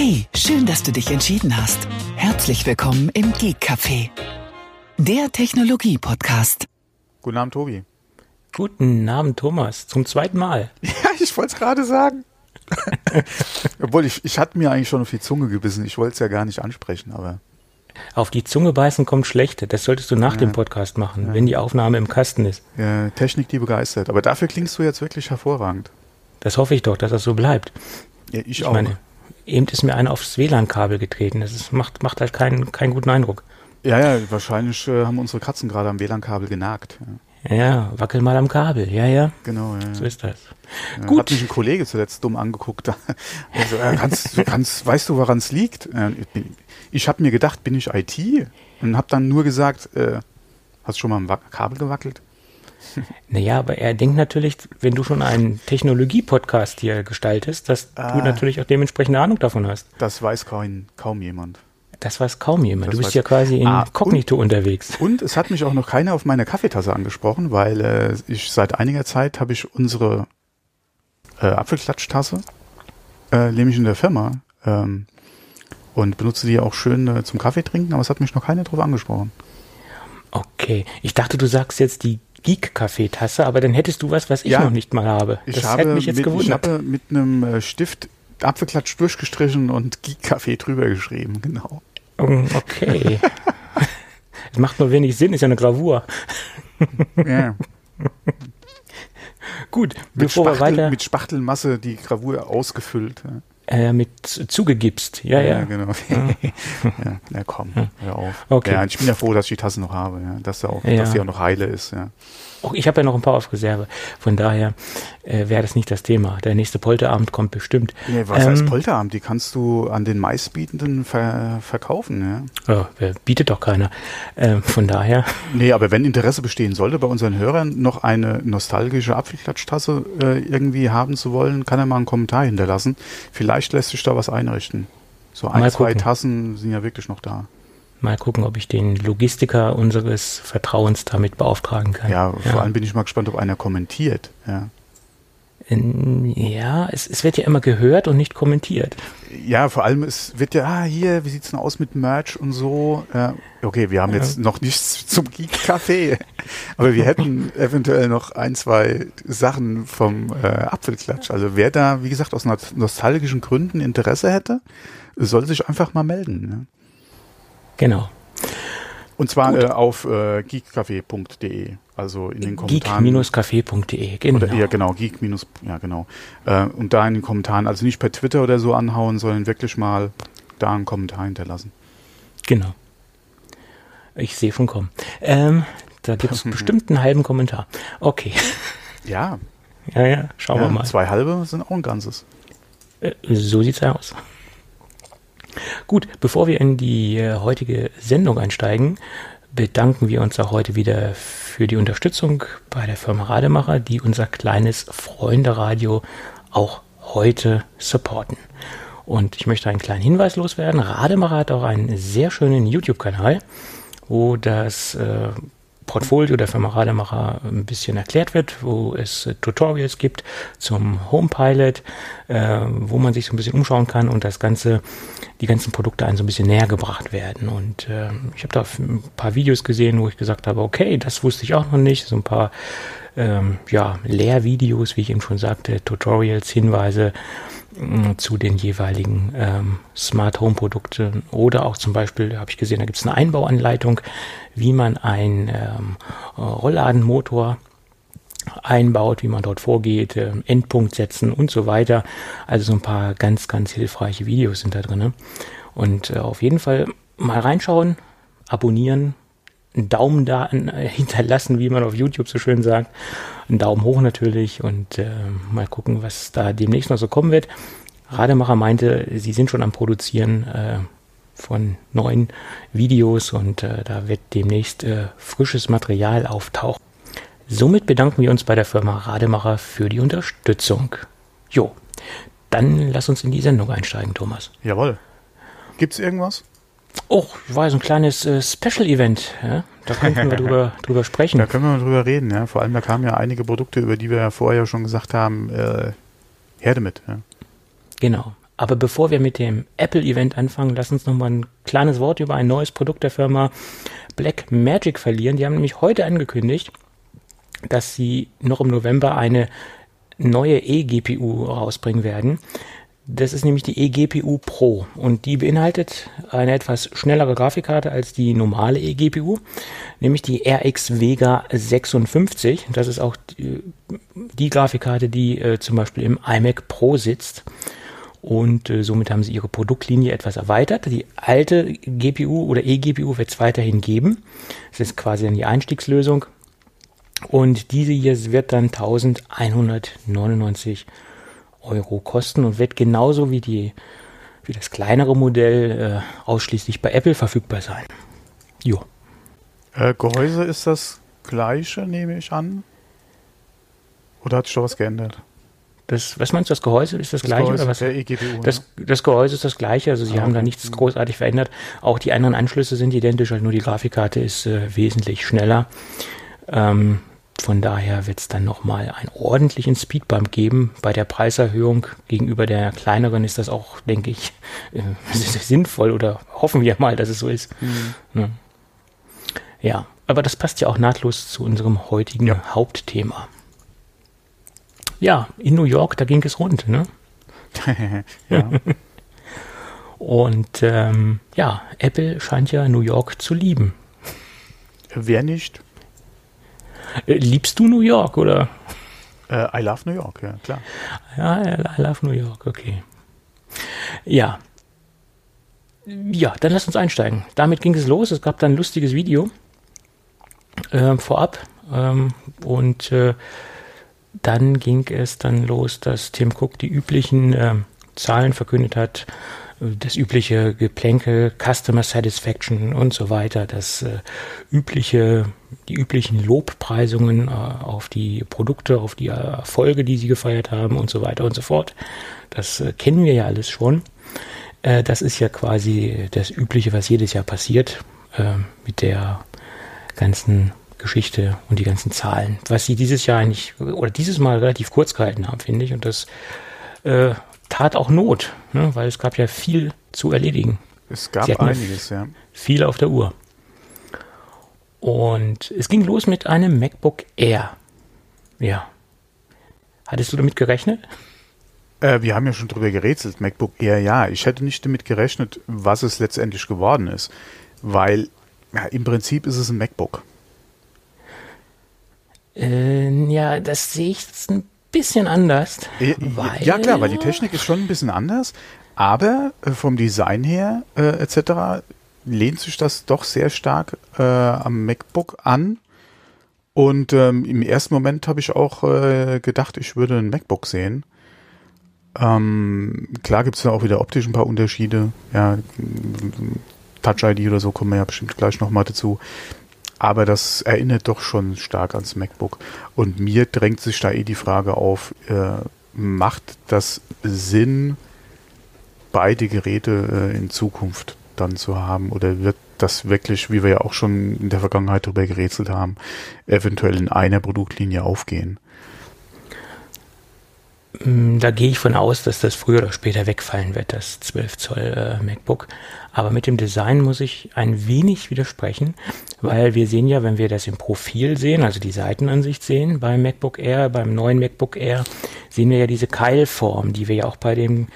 Hey, schön, dass du dich entschieden hast. Herzlich willkommen im Geek Café, der Technologie-Podcast. Guten Abend, Tobi. Guten Abend, Thomas. Zum zweiten Mal. Ja, ich wollte es gerade sagen. Obwohl, ich, ich hatte mir eigentlich schon auf die Zunge gebissen. Ich wollte es ja gar nicht ansprechen, aber. Auf die Zunge beißen kommt schlecht. Das solltest du nach Ja. dem Podcast machen, Ja. wenn die Aufnahme im Kasten ist. Äh, Technik, die begeistert. Aber dafür klingst du jetzt wirklich hervorragend. Das hoffe ich doch, dass das so bleibt. Ja, ich, Ich auch. meine, eben ist mir einer aufs WLAN-Kabel getreten. Das ist, macht, macht halt keinen, keinen guten Eindruck. ja, ja, wahrscheinlich äh, haben unsere Katzen gerade am WLAN-Kabel genagt. Ja, Ja, wackel mal am Kabel. Ja, ja, genau, ja. so ist das. ja. gut. Hat mich ein Kollege zuletzt dumm angeguckt. also, äh, kannst, du kannst, weißt du, woran es liegt? Äh, ich bin- ich habe mir gedacht, bin ich IT? Und habe dann nur gesagt, äh, hast du schon mal am Kabel gewackelt? Naja, aber er denkt natürlich, wenn du schon einen Technologie-Podcast hier gestaltest, dass Ah. du natürlich auch dementsprechende Ahnung davon hast. Das weiß kaum, kaum jemand. Das weiß kaum jemand. Das du bist ja quasi in Ah, Kognito unterwegs. Und es hat mich auch noch keiner auf meine Kaffeetasse angesprochen, weil äh, ich seit einiger Zeit habe ich unsere äh, Apfelklatschtasse, äh, nehme ich in der Firma ähm, und benutze die auch schön äh, zum Kaffee trinken, aber es hat mich noch keiner drauf angesprochen. Okay, ich dachte, du sagst jetzt die Geek-Kaffeetasse, aber dann hättest du was, was ich Ja. noch nicht mal habe. Ich das habe, hätte mich jetzt mit, ich gewundert. habe mit einem äh, Stift Apfelklatsch durchgestrichen und Geek-Kaffee drüber geschrieben, genau. Um, Okay. Es macht nur wenig Sinn, ist ja eine Gravur. Ja. Gut, mit, bevor wir Spachtel, weiter mit Spachtelmasse die Gravur ausgefüllt. Ja. Äh, mit zugegipst. Ja, ja. genau. ja, na komm, hör auf. Okay. Ja, ich bin ja froh, dass ich die Tasse noch habe, ja. Dass, sie auch, Ja. dass sie auch noch heile ist, ja. Ich habe ja noch ein paar auf Reserve. Von daher äh, wäre das nicht das Thema. Der nächste Polterabend kommt bestimmt. Nee, was Ähm, heißt Polterabend? Die kannst du an den meistbietenden ver verkaufen, ja. Ja, bietet doch keiner. Ähm, von daher, Nee, aber wenn Interesse bestehen sollte, bei unseren Hörern noch eine nostalgische Apfelklatschtasse äh, irgendwie haben zu wollen, kann er mal einen Kommentar hinterlassen. Vielleicht lässt sich da was einrichten. So ein, zwei. Tassen sind ja wirklich noch da. Mal gucken, ob ich den Logistiker unseres Vertrauens damit beauftragen kann. Ja, vor allem bin ich mal gespannt, ob einer kommentiert. Ja, Ja, es, es wird ja immer gehört und nicht kommentiert. ja vor allem es wird ja, ah, hier, wie sieht's denn aus mit Merch und so. Ja, okay, wir haben jetzt noch nichts zum Geek Café, aber wir hätten eventuell noch ein, zwei Sachen vom äh, Apfelklatsch. Also wer da, wie gesagt, aus no- nostalgischen Gründen Interesse hätte, soll sich einfach mal melden. Ne? Genau. Und zwar äh, auf äh, geekcafé.de, also in den Kommentaren. geek-café.de. Genau. Oder, ja, genau, Geek ja, genau. Äh, und da in den Kommentaren, also nicht per Twitter oder so anhauen, sondern wirklich mal da einen Kommentar hinterlassen. genau. Ich sehe schon kommen. Ähm, da gibt es bestimmt einen halben Kommentar. Okay. Ja, Ja, ja, schauen wir ja mal. zwei halbe sind auch ein ganzes. Äh, So sieht's aus. Gut, bevor wir in die äh, heutige Sendung einsteigen, bedanken wir uns auch heute wieder für die Unterstützung bei der Firma Rademacher, die unser kleines Freunde-Radio auch heute supporten. Und ich möchte einen kleinen Hinweis loswerden. Rademacher hat auch einen sehr schönen YouTube-Kanal, wo das äh, Portfolio der Firma Rademacher ein bisschen erklärt wird, wo es äh, Tutorials gibt zum Home Pilot, äh, wo man sich so ein bisschen umschauen kann und das Ganze, die ganzen Produkte einem so ein bisschen näher gebracht werden. Und äh, ich habe da ein paar Videos gesehen, wo ich gesagt habe, okay, das wusste ich auch noch nicht. So ein paar ähm, ja, Lehrvideos, wie ich eben schon sagte, Tutorials, Hinweise zu den jeweiligen ähm, Smart Home Produkten oder auch zum Beispiel, habe ich gesehen, da gibt es eine Einbauanleitung, wie man einen ähm, Rollladenmotor einbaut, wie man dort vorgeht, äh, Endpunkt setzen und so weiter. Also so ein paar ganz, ganz hilfreiche Videos sind da drin. Und äh, auf jeden Fall mal reinschauen, abonnieren, einen Daumen da äh, hinterlassen, wie man auf YouTube so schön sagt. Einen Daumen hoch natürlich und äh, mal gucken, was da demnächst noch so kommen wird. Rademacher meinte, sie sind schon am Produzieren äh, von neuen Videos und äh, da wird demnächst äh, frisches Material auftauchen. Somit bedanken wir uns bei der Firma Rademacher für die Unterstützung. Jo, dann lass uns in die Sendung einsteigen, Thomas. Jawohl. Gibt's irgendwas? Oh, war so ein kleines äh, Special-Event. Ja? Da könnten wir drüber, drüber sprechen. Da können wir mal drüber reden, ja. Vor allem, da kamen ja einige Produkte, über die wir ja vorher schon gesagt haben, äh, her damit, ja. Genau. Aber bevor wir mit dem Apple-Event anfangen, lass uns noch mal ein kleines Wort über ein neues Produkt der Firma Black Magic verlieren. Die haben nämlich heute angekündigt, dass sie noch im November eine neue eGPU rausbringen werden. Das ist nämlich die eGPU Pro und die beinhaltet eine etwas schnellere Grafikkarte als die normale eGPU, nämlich die RX Vega 56. Das ist auch die, die Grafikkarte, die äh, zum Beispiel im iMac Pro sitzt. Und äh, somit haben sie ihre Produktlinie etwas erweitert. Die alte GPU oder eGPU wird es weiterhin geben. Das ist quasi dann die Einstiegslösung. Und diese hier wird dann 1199 Euro kosten und wird genauso wie die wie das kleinere Modell äh, ausschließlich bei Apple verfügbar sein. Jo. Äh, Gehäuse ist das gleiche, nehme ich an. Oder hat sich da was geändert? Das, was meinst du, das Gehäuse ist das, das gleiche? Gehäuse oder was? Der eGPU, das, das Gehäuse ist das gleiche, also sie Ah, haben da okay. nichts großartig verändert. Auch die anderen Anschlüsse sind identisch, halt nur die Grafikkarte ist äh, wesentlich schneller. Ähm, von daher wird es dann nochmal einen ordentlichen Speedbump geben. Bei der Preiserhöhung gegenüber der kleineren ist das auch, denke ich, äh, sinnvoll oder hoffen wir mal, dass es so ist. Ja. ja, aber das passt ja auch nahtlos zu unserem heutigen Ja. Hauptthema. Ja, in New York, da ging es rund, ne? ja. Und ähm, ja, Apple scheint ja New York zu lieben. Wer nicht? Äh, liebst du New York oder? Äh, I love New York, ja, klar. Ja, I love New York, okay. Ja. Ja, dann lass uns einsteigen. Damit ging es los. Es gab dann ein lustiges Video äh, vorab. Ähm, und äh, dann ging es dann los, dass Tim Cook die üblichen ähm, Zahlen verkündet hat. Das übliche Geplänkel, Customer Satisfaction und so weiter. Das äh, übliche, die üblichen Lobpreisungen äh, auf die Produkte, auf die Erfolge, die sie gefeiert haben und so weiter und so fort. Das äh, kennen wir ja alles schon. Äh, das ist ja quasi das Übliche, was jedes Jahr passiert äh, mit der ganzen Geschichte und die ganzen Zahlen. Was sie dieses Jahr eigentlich oder dieses Mal relativ kurz gehalten haben, finde ich. Und das äh, tat auch Not, ne? weil es gab ja viel zu erledigen. Es gab einiges, ja. Viel auf der Uhr. Und es ging los mit einem MacBook Air. Ja. Hattest du damit gerechnet? Äh, wir haben ja schon drüber gerätselt, MacBook Air, ja. Ich hätte nicht damit gerechnet, was es letztendlich geworden ist. Weil ja, im Prinzip ist es ein MacBook. Äh, ja, das sehe ich jetzt ein bisschen anders. Äh, ja klar, weil die Technik ist schon ein bisschen anders, aber äh, vom Design her äh, etc. lehnt sich das doch sehr stark äh, am MacBook an. Und ähm, im ersten Moment habe ich auch äh, gedacht, ich würde ein MacBook sehen. Ähm, klar gibt es da auch wieder optisch ein paar Unterschiede. Ja, Touch-ID oder so kommen wir ja bestimmt gleich nochmal dazu. Aber das erinnert doch schon stark ans MacBook. Und mir drängt sich da eh die Frage auf, äh, macht das Sinn, beide Geräte äh, in Zukunft dann zu haben? Oder wird das wirklich, wie wir ja auch schon in der Vergangenheit darüber gerätselt haben, eventuell in einer Produktlinie aufgehen? Mm, Da gehe ich von aus, dass das früher oder später wegfallen wird, das 12 Zoll äh, MacBook. Aber mit dem Design muss ich ein wenig widersprechen, weil wir sehen ja, wenn wir das im Profil sehen, also die Seitenansicht sehen beim MacBook Air, beim neuen MacBook Air, sehen wir ja diese Keilform, die wir ja auch bei dem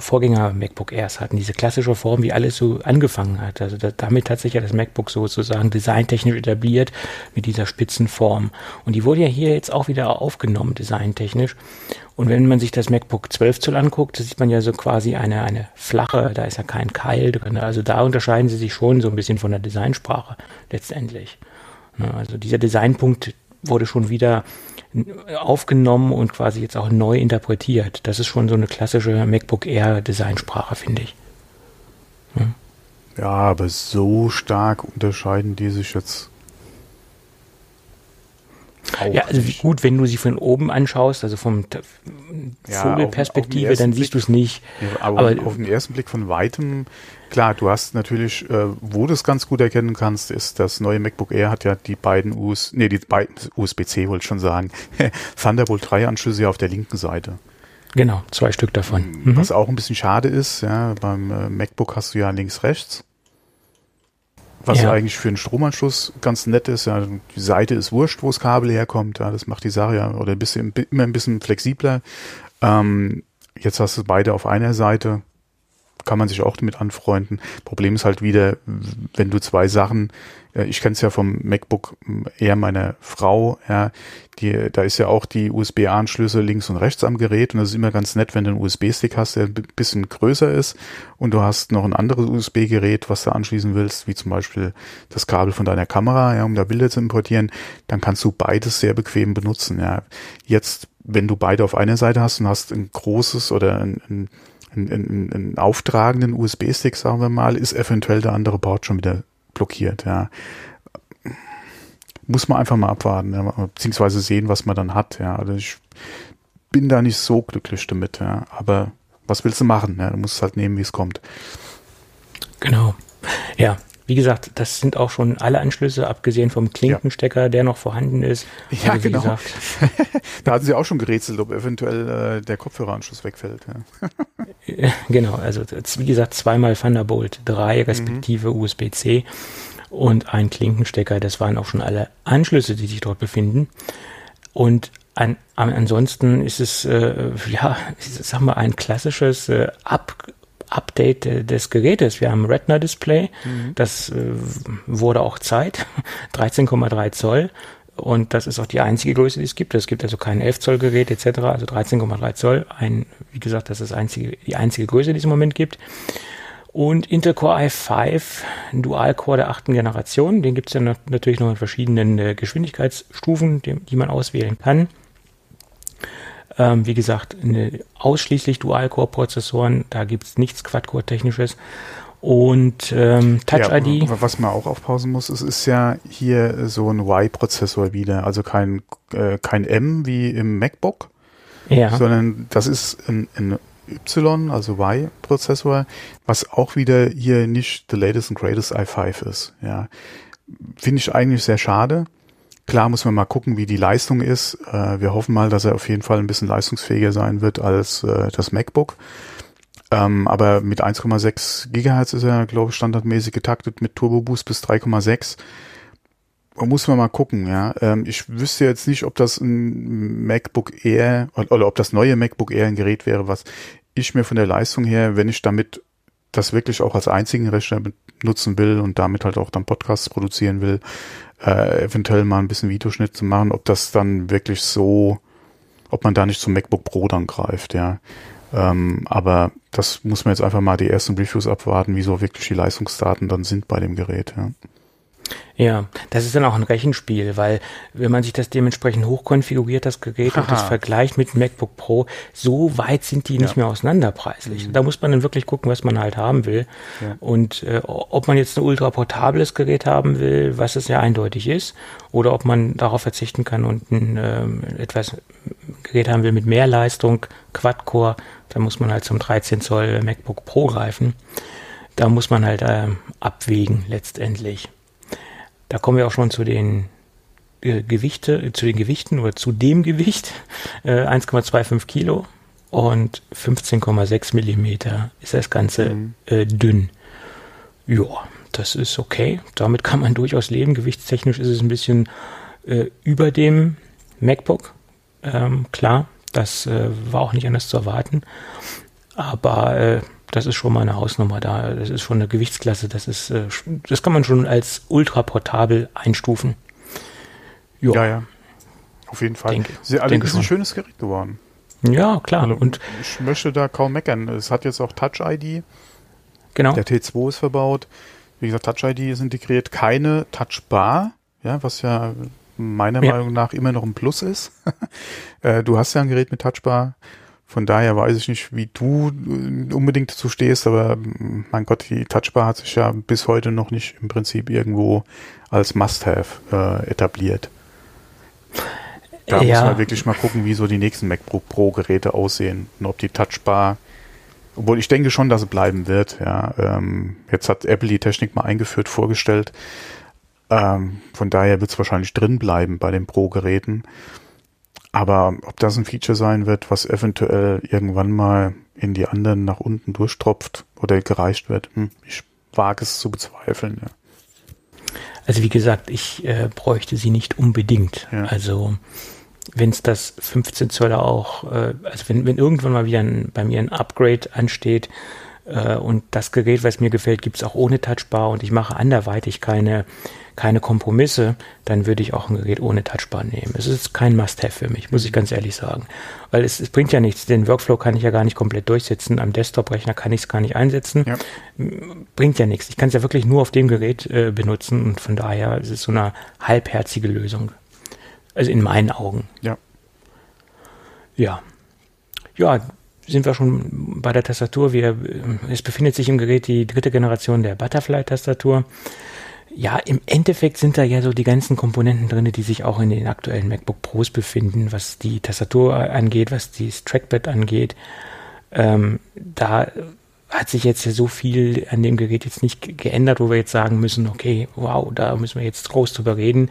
Vorgänger MacBook Airs hatten, diese klassische Form, wie alles so angefangen hat. Also da, damit hat sich ja das MacBook sozusagen designtechnisch etabliert mit dieser Spitzenform. Und die wurde ja hier jetzt auch wieder aufgenommen, designtechnisch. Und wenn man sich das MacBook 12 Zoll anguckt, da sieht man ja so quasi eine, eine flache, da ist ja kein Keil drin. Also da unterscheiden sie sich schon so ein bisschen von der Designsprache letztendlich. Ne, Also dieser Designpunkt wurde schon wieder aufgenommen und quasi jetzt auch neu interpretiert. Das ist schon so eine klassische MacBook Air Designsprache, finde ich. Ja, aber so stark unterscheiden die sich jetzt. Auch Ja, also nicht. gut, wenn du sie von oben anschaust, also vom Ja, Vogelperspektive, dann siehst du es nicht. Ja, aber, Aber- auf den ersten Blick von weitem, klar, du hast natürlich, äh, wo du es ganz gut erkennen kannst, ist das neue MacBook Air hat ja die beiden US, nee, die beiden USB-C wollte ich schon sagen, Thunderbolt 3 Anschlüsse auf der linken Seite. Genau, zwei Stück davon. Mhm. Was auch ein bisschen schade ist, ja, beim äh, MacBook hast du ja links, rechts. Was ja. eigentlich für einen Stromanschluss ganz nett ist. Ja, die Seite ist wurscht, wo das Kabel herkommt. Ja, das macht die Sache ja oder ein bisschen, immer ein bisschen flexibler. Ähm, jetzt hast du beide auf einer Seite kann man sich auch damit anfreunden. Problem ist halt wieder, wenn du zwei Sachen, ich kenne es ja vom MacBook eher meiner Frau, ja, die, da ist ja auch die USB-Anschlüsse links und rechts am Gerät. Und das ist immer ganz nett, wenn du einen USB-Stick hast, der ein bisschen größer ist. Und du hast noch ein anderes USB-Gerät, was du anschließen willst, wie zum Beispiel das Kabel von deiner Kamera, ja, um da Bilder zu importieren, dann kannst du beides sehr bequem benutzen, ja. Jetzt, wenn du beide auf einer Seite hast und hast ein großes oder ein, ein einen, einen, einen auftragenden USB-Stick, sagen wir mal, ist eventuell der andere Port schon wieder blockiert. Ja. Muss man einfach mal abwarten, ja, beziehungsweise sehen, was man dann hat. Ja. Also ich bin da nicht so glücklich damit, ja. aber was willst du machen? Ja? Du musst es halt nehmen, wie es kommt. Genau. Ja, wie gesagt, das sind auch schon alle Anschlüsse, abgesehen vom Klinkenstecker, ja. der noch vorhanden ist. Ja, also, genau. da hatten sie auch schon gerätselt, ob eventuell äh, der Kopfhöreranschluss wegfällt. Ja. genau, also wie gesagt, zweimal Thunderbolt 3 respektive mhm. USB-C und ein Klinkenstecker. Das waren auch schon alle Anschlüsse, die sich dort befinden. Und an, ansonsten ist es, äh, ja, sag mal, ein klassisches äh, Ab Update des Gerätes. Wir haben ein Retina-Display, mhm. das äh, wurde auch Zeit, 13,3 Zoll. Und das ist auch die einzige Größe, die es gibt. Es gibt also kein 11 Zoll Gerät etc., also 13,3 Zoll. Ein, wie gesagt, das ist einzige, die einzige Größe, die es im Moment gibt. Und Intel Core i5, ein Dual-Core der achten Generation. Den gibt es ja natürlich noch in verschiedenen äh, Geschwindigkeitsstufen, die man auswählen kann. Ähm, wie gesagt, eine, ausschließlich Dual-Core-Prozessoren, da gibt es nichts Quad-Core-Technisches. Und ähm, Touch-ID. Ja, was man auch aufpausen muss, es ist ja hier so ein Y-Prozessor wieder, also kein, äh, kein M wie im MacBook, ja. sondern das ist ein, ein Y, also Y-Prozessor, was auch wieder hier nicht the latest and greatest i5 ist. Ja, finde ich eigentlich sehr schade. Klar muss man mal gucken, wie die Leistung ist. Äh, wir hoffen mal, dass er auf jeden Fall ein bisschen leistungsfähiger sein wird als äh, das MacBook. Ähm, aber mit 1,6 Gigahertz ist er, glaube ich, standardmäßig getaktet mit Turbo Boost bis 3,6. Muss man mal gucken, ja. Ähm, ich wüsste jetzt nicht, ob das ein MacBook Air oder, oder ob das neue MacBook Air ein Gerät wäre, was ich mir von der Leistung her, wenn ich damit das wirklich auch als einzigen Rechner nutzen will und damit halt auch dann Podcasts produzieren will, äh, eventuell mal ein bisschen Videoschnitt zu machen, ob das dann wirklich so, ob man da nicht zum MacBook Pro dann greift, ja. Ähm, aber das muss man jetzt einfach mal die ersten Reviews abwarten, wie so wirklich die Leistungsdaten dann sind bei dem Gerät, ja. Ja, das ist dann auch ein Rechenspiel, weil wenn man sich das dementsprechend hochkonfiguriert, das Gerät, Aha. und das vergleicht mit MacBook Pro, so weit sind die ja. nicht mehr auseinander preislich. Mhm. Da muss man dann wirklich gucken, was man halt haben will. Ja. Und äh, ob man jetzt ein ultra portables Gerät haben will, was es ja eindeutig ist, oder ob man darauf verzichten kann und ein ähm, etwas Gerät haben will mit mehr Leistung, Quad-Core, dann muss man halt zum 13 Zoll MacBook Pro greifen. Da muss man halt äh, abwägen letztendlich. Da kommen wir auch schon zu den äh, Gewichte, zu den Gewichten oder zu dem Gewicht. Äh, 1,25 Kilo und 15,6 Millimeter ist das Ganze mhm. äh, dünn. Ja, das ist okay. Damit kann man durchaus leben. Gewichtstechnisch ist es ein bisschen äh, über dem MacBook. Ähm, klar, das äh, war auch nicht anders zu erwarten. Aber äh, das ist schon mal eine Hausnummer da. Das ist schon eine Gewichtsklasse. Das ist, äh, das kann man schon als ultraportabel einstufen. Jo. Ja, ja. Auf jeden Fall. Denke, Sie, also ist ein schönes Gerät geworden. Ja, klar. Also, und ich möchte da kaum meckern. Es hat jetzt auch Touch-ID. Genau. Der T2 ist verbaut. Wie gesagt, Touch-ID ist integriert. Keine Touchbar, ja, was ja meiner ja. Meinung nach immer noch ein Plus ist. Äh, du hast ja ein Gerät mit Touchbar. Von daher weiß ich nicht, wie du äh, unbedingt dazu stehst, aber mein Gott, die Touchbar hat sich ja bis heute noch nicht im Prinzip irgendwo als Must-Have äh, etabliert. Da ja. muss man wirklich mal gucken, wie so die nächsten MacBook Pro Geräte aussehen und ob die Touchbar, obwohl ich denke schon, dass es bleiben wird. Ja, ähm, jetzt hat Apple die Technik mal eingeführt, vorgestellt. Ähm, von daher wird es wahrscheinlich drin bleiben bei den Pro Geräten. Aber ob das ein Feature sein wird, was eventuell irgendwann mal in die anderen nach unten durchtropft oder gereicht wird, hm, ich wage es zu bezweifeln. Ja. Also wie gesagt, ich äh, bräuchte sie nicht unbedingt. Ja. Also wenn es das 15 Zöller auch, äh, also wenn, wenn irgendwann mal wieder ein, bei mir ein Upgrade ansteht und das Gerät, was mir gefällt, gibt es auch ohne Touchbar und ich mache anderweitig keine keine Kompromisse, dann würde ich auch ein Gerät ohne Touchbar nehmen. Es ist kein Must-Have für mich, muss ich ganz ehrlich sagen. Weil es, es, bringt ja nichts. Den Workflow kann ich ja gar nicht komplett durchsetzen. Am Desktop-Rechner kann ich es gar nicht einsetzen. Ja. Bringt ja nichts. Ich kann es ja wirklich nur auf dem Gerät äh, benutzen und von daher ist es so eine halbherzige Lösung. Also in meinen Augen. Ja. Ja. Ja, sind wir schon bei der Tastatur. Wir, es befindet sich im Gerät die dritte Generation der Butterfly-Tastatur ja, im Endeffekt sind da ja so die ganzen Komponenten drin, die sich auch in den aktuellen MacBook Pros befinden, was die Tastatur angeht, was das Trackpad angeht. Ähm, da hat sich jetzt ja so viel an dem Gerät jetzt nicht geändert, wo wir jetzt sagen müssen, okay, wow, da müssen wir jetzt groß drüber reden.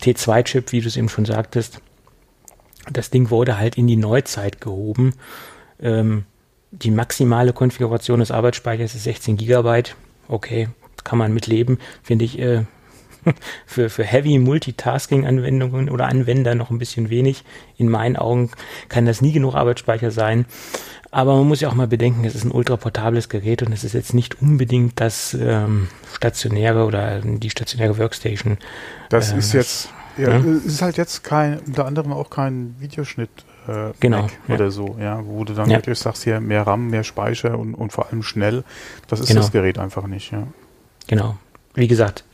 T2-Chip, wie du es eben schon sagtest, das Ding wurde halt in die Neuzeit gehoben. Ähm, die maximale Konfiguration des Arbeitsspeichers ist 16 Gigabyte. Okay, kann man mitleben, finde ich äh, für, für Heavy Multitasking-Anwendungen oder Anwender noch ein bisschen wenig. In meinen Augen kann das nie genug Arbeitsspeicher sein. Aber man muss ja auch mal bedenken, es ist ein ultraportables Gerät und es ist jetzt nicht unbedingt das ähm, stationäre oder die stationäre Workstation. Das äh, ist jetzt, ja, ja, es ist halt jetzt kein, unter anderem auch kein Videoschnitt. Äh, genau, Mac ja. oder so, ja, wo du dann wirklich sagst, hier mehr RAM, mehr Speicher und, und vor allem schnell. Das ist genau. das Gerät einfach nicht, ja. Genau. Wie gesagt,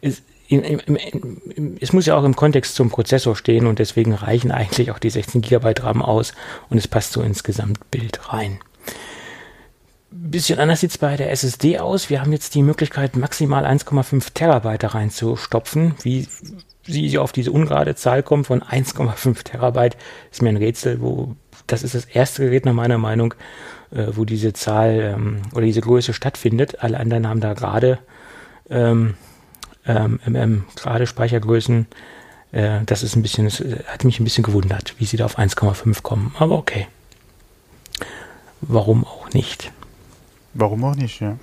es, in, in, in, es muss ja auch im Kontext zum Prozessor stehen und deswegen reichen eigentlich auch die 16 GB RAM aus und es passt so ins Gesamtbild rein. Bisschen anders sieht es bei der SSD aus. Wir haben jetzt die Möglichkeit, maximal 1,5 Terabyte reinzustopfen. Wie sie auf diese ungerade Zahl kommen von 1,5 Terabyte, ist mir ein Rätsel, wo das ist das erste Gerät nach meiner Meinung, äh, wo diese Zahl ähm, oder diese Größe stattfindet. Alle anderen haben da gerade ähm, ähm, gerade Speichergrößen. Äh, das ist ein bisschen, das hat mich ein bisschen gewundert, wie sie da auf 1,5 kommen. Aber okay. Warum auch nicht? Warum auch nicht, ja.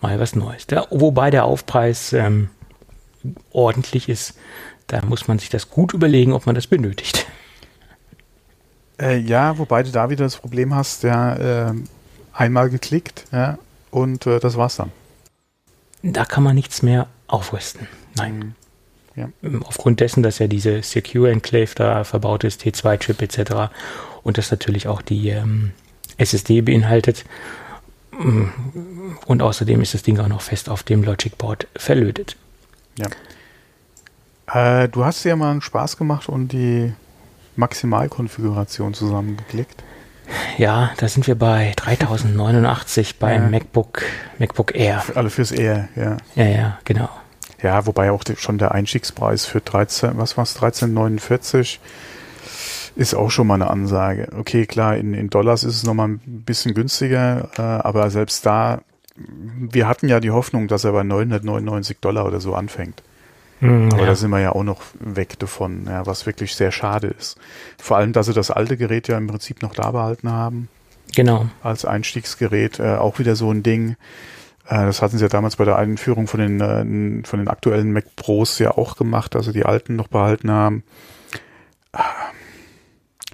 Mal was Neues. Da, wobei der Aufpreis ähm, ordentlich ist, da muss man sich das gut überlegen, ob man das benötigt. Äh, ja, wobei du da wieder das Problem hast, ja, äh, einmal geklickt, ja, und äh, das war's dann. Da kann man nichts mehr aufrüsten. Nein. Mhm. Ja. Ähm, aufgrund dessen, dass ja diese Secure Enclave da verbaut ist, T2-Chip etc. und das natürlich auch die ähm, SSD beinhaltet. Mm, und außerdem ist das Ding auch noch fest auf dem Logic Board verlötet. Ja. Äh, du hast ja mal einen Spaß gemacht und die Maximalkonfiguration zusammengeklickt. Ja, da sind wir bei 3089 beim ja. MacBook, MacBook Air. Für alle fürs Air, ja. Ja, ja, genau. Ja, wobei auch schon der Einstiegspreis für 13, was war es, 1349 ist auch schon mal eine Ansage. Okay, klar, in, in Dollars ist es nochmal ein bisschen günstiger, äh, aber selbst da, wir hatten ja die Hoffnung, dass er bei 999 Dollar oder so anfängt. Mhm, Aber ja. da sind wir ja auch noch weg davon, ja, was wirklich sehr schade ist. Vor allem, dass sie das alte Gerät ja im Prinzip noch da behalten haben. Genau. Als Einstiegsgerät. Äh, auch wieder so ein Ding. Äh, das hatten sie ja damals bei der Einführung von den, äh, von den aktuellen Mac Pros ja auch gemacht, dass sie die alten noch behalten haben. Ah,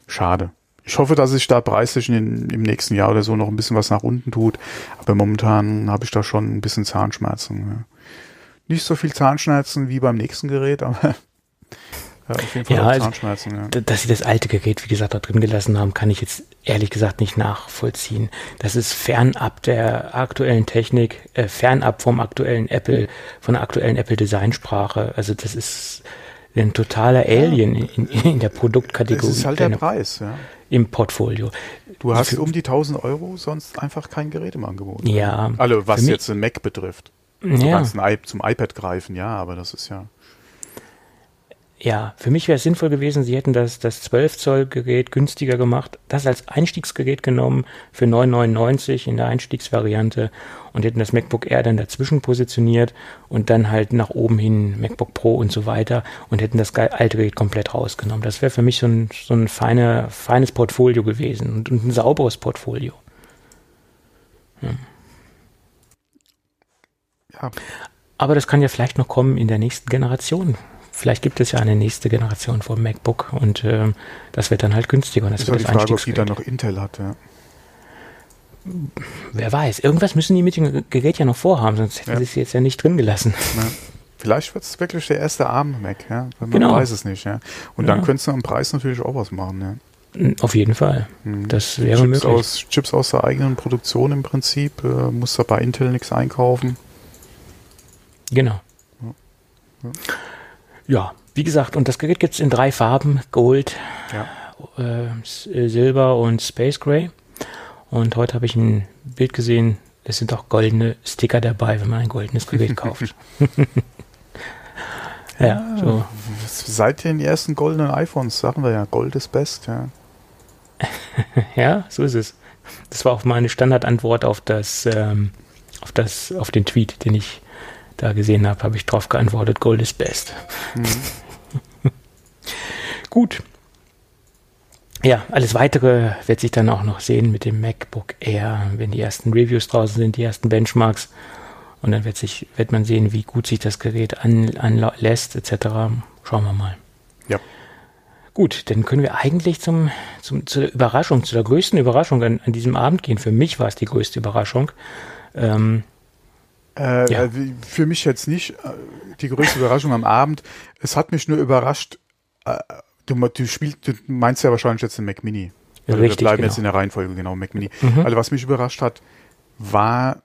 schade. Ich hoffe, dass sich da preislich in, im nächsten Jahr oder so noch ein bisschen was nach unten tut. Aber momentan habe ich da schon ein bisschen Zahnschmerzen. Ja nicht so viel Zahnschmerzen wie beim nächsten Gerät, aber ja, auf jeden Fall ja, also, Zahnschmerzen. Ja. Dass sie das alte Gerät, wie gesagt, da drin gelassen haben, kann ich jetzt ehrlich gesagt nicht nachvollziehen. Das ist fernab der aktuellen Technik, äh, fernab vom aktuellen Apple, von der aktuellen Apple Designsprache. Also das ist ein totaler Alien ja. in, in, der Produktkategorie. Das ist halt der Preis, ja. Im Portfolio. Du hast um die 1000 Euro sonst einfach kein Gerät im Angebot. Ja. Also was jetzt ein Mac betrifft. Also ja. zum iPad greifen, ja, aber das ist ja. Ja, für mich wäre es sinnvoll gewesen, sie hätten das, das 12 Zoll Gerät günstiger gemacht, das als Einstiegsgerät genommen für 9,99 in der Einstiegsvariante und hätten das MacBook Air dann dazwischen positioniert und dann halt nach oben hin MacBook Pro und so weiter und hätten das alte Gerät komplett rausgenommen. Das wäre für mich so ein, so ein feine, feines Portfolio gewesen und, und ein sauberes Portfolio. Hm. Ja. Aber das kann ja vielleicht noch kommen in der nächsten Generation vielleicht gibt es ja eine nächste Generation vom MacBook und äh, das wird dann halt günstiger. Und das, das wird ist die Frage, ob die dann noch Intel hat, ja. Wer weiß. Irgendwas müssen die mit dem Gerät ja noch vorhaben, sonst hätten ja. sie es jetzt ja nicht drin gelassen. Ja. Vielleicht wird es wirklich der erste ARM-Mac, ja. Man genau. weiß es nicht, ja. Und ja. dann könntest du am Preis natürlich auch was machen, ja. Auf jeden Fall. Mhm. Das wäre Chips möglich. Aus, Chips aus der eigenen Produktion im Prinzip. Äh, musst du bei Intel nichts einkaufen. Genau. Ja. Ja, wie gesagt, und das Gerät gibt es in drei Farben: Gold, ja. äh, Silber und Space Gray. Und heute habe ich ein Bild gesehen, es sind auch goldene Sticker dabei, wenn man ein goldenes Gerät kauft. ja, ja, so. Seit den ersten goldenen iPhones sagen wir ja, Gold ist best, ja. ja, so ist es. Das war auch meine Standardantwort auf das, ähm, auf das, auf den Tweet, den ich da gesehen habe, habe ich darauf geantwortet, Gold ist best. Mhm. Gut. Ja, alles weitere wird sich dann auch noch sehen mit dem MacBook Air, wenn die ersten Reviews draußen sind, die ersten Benchmarks. Und dann wird, sich, wird man sehen, wie gut sich das Gerät an, anlässt, etc. Schauen wir mal. Ja. Gut, dann können wir eigentlich zum, zum, zur Überraschung, zu der größten Überraschung an, an diesem Abend gehen. Für mich war es die größte Überraschung. Ähm, äh, ja. Äh, für mich jetzt nicht äh, die größte Überraschung am Abend. Es hat mich nur überrascht. Äh, du, du, spielst, du meinst ja wahrscheinlich jetzt den Mac Mini. Ja, richtig, wir bleiben genau. jetzt in der Reihenfolge, genau, Mac Mini. Mhm. Also was mich überrascht hat, war,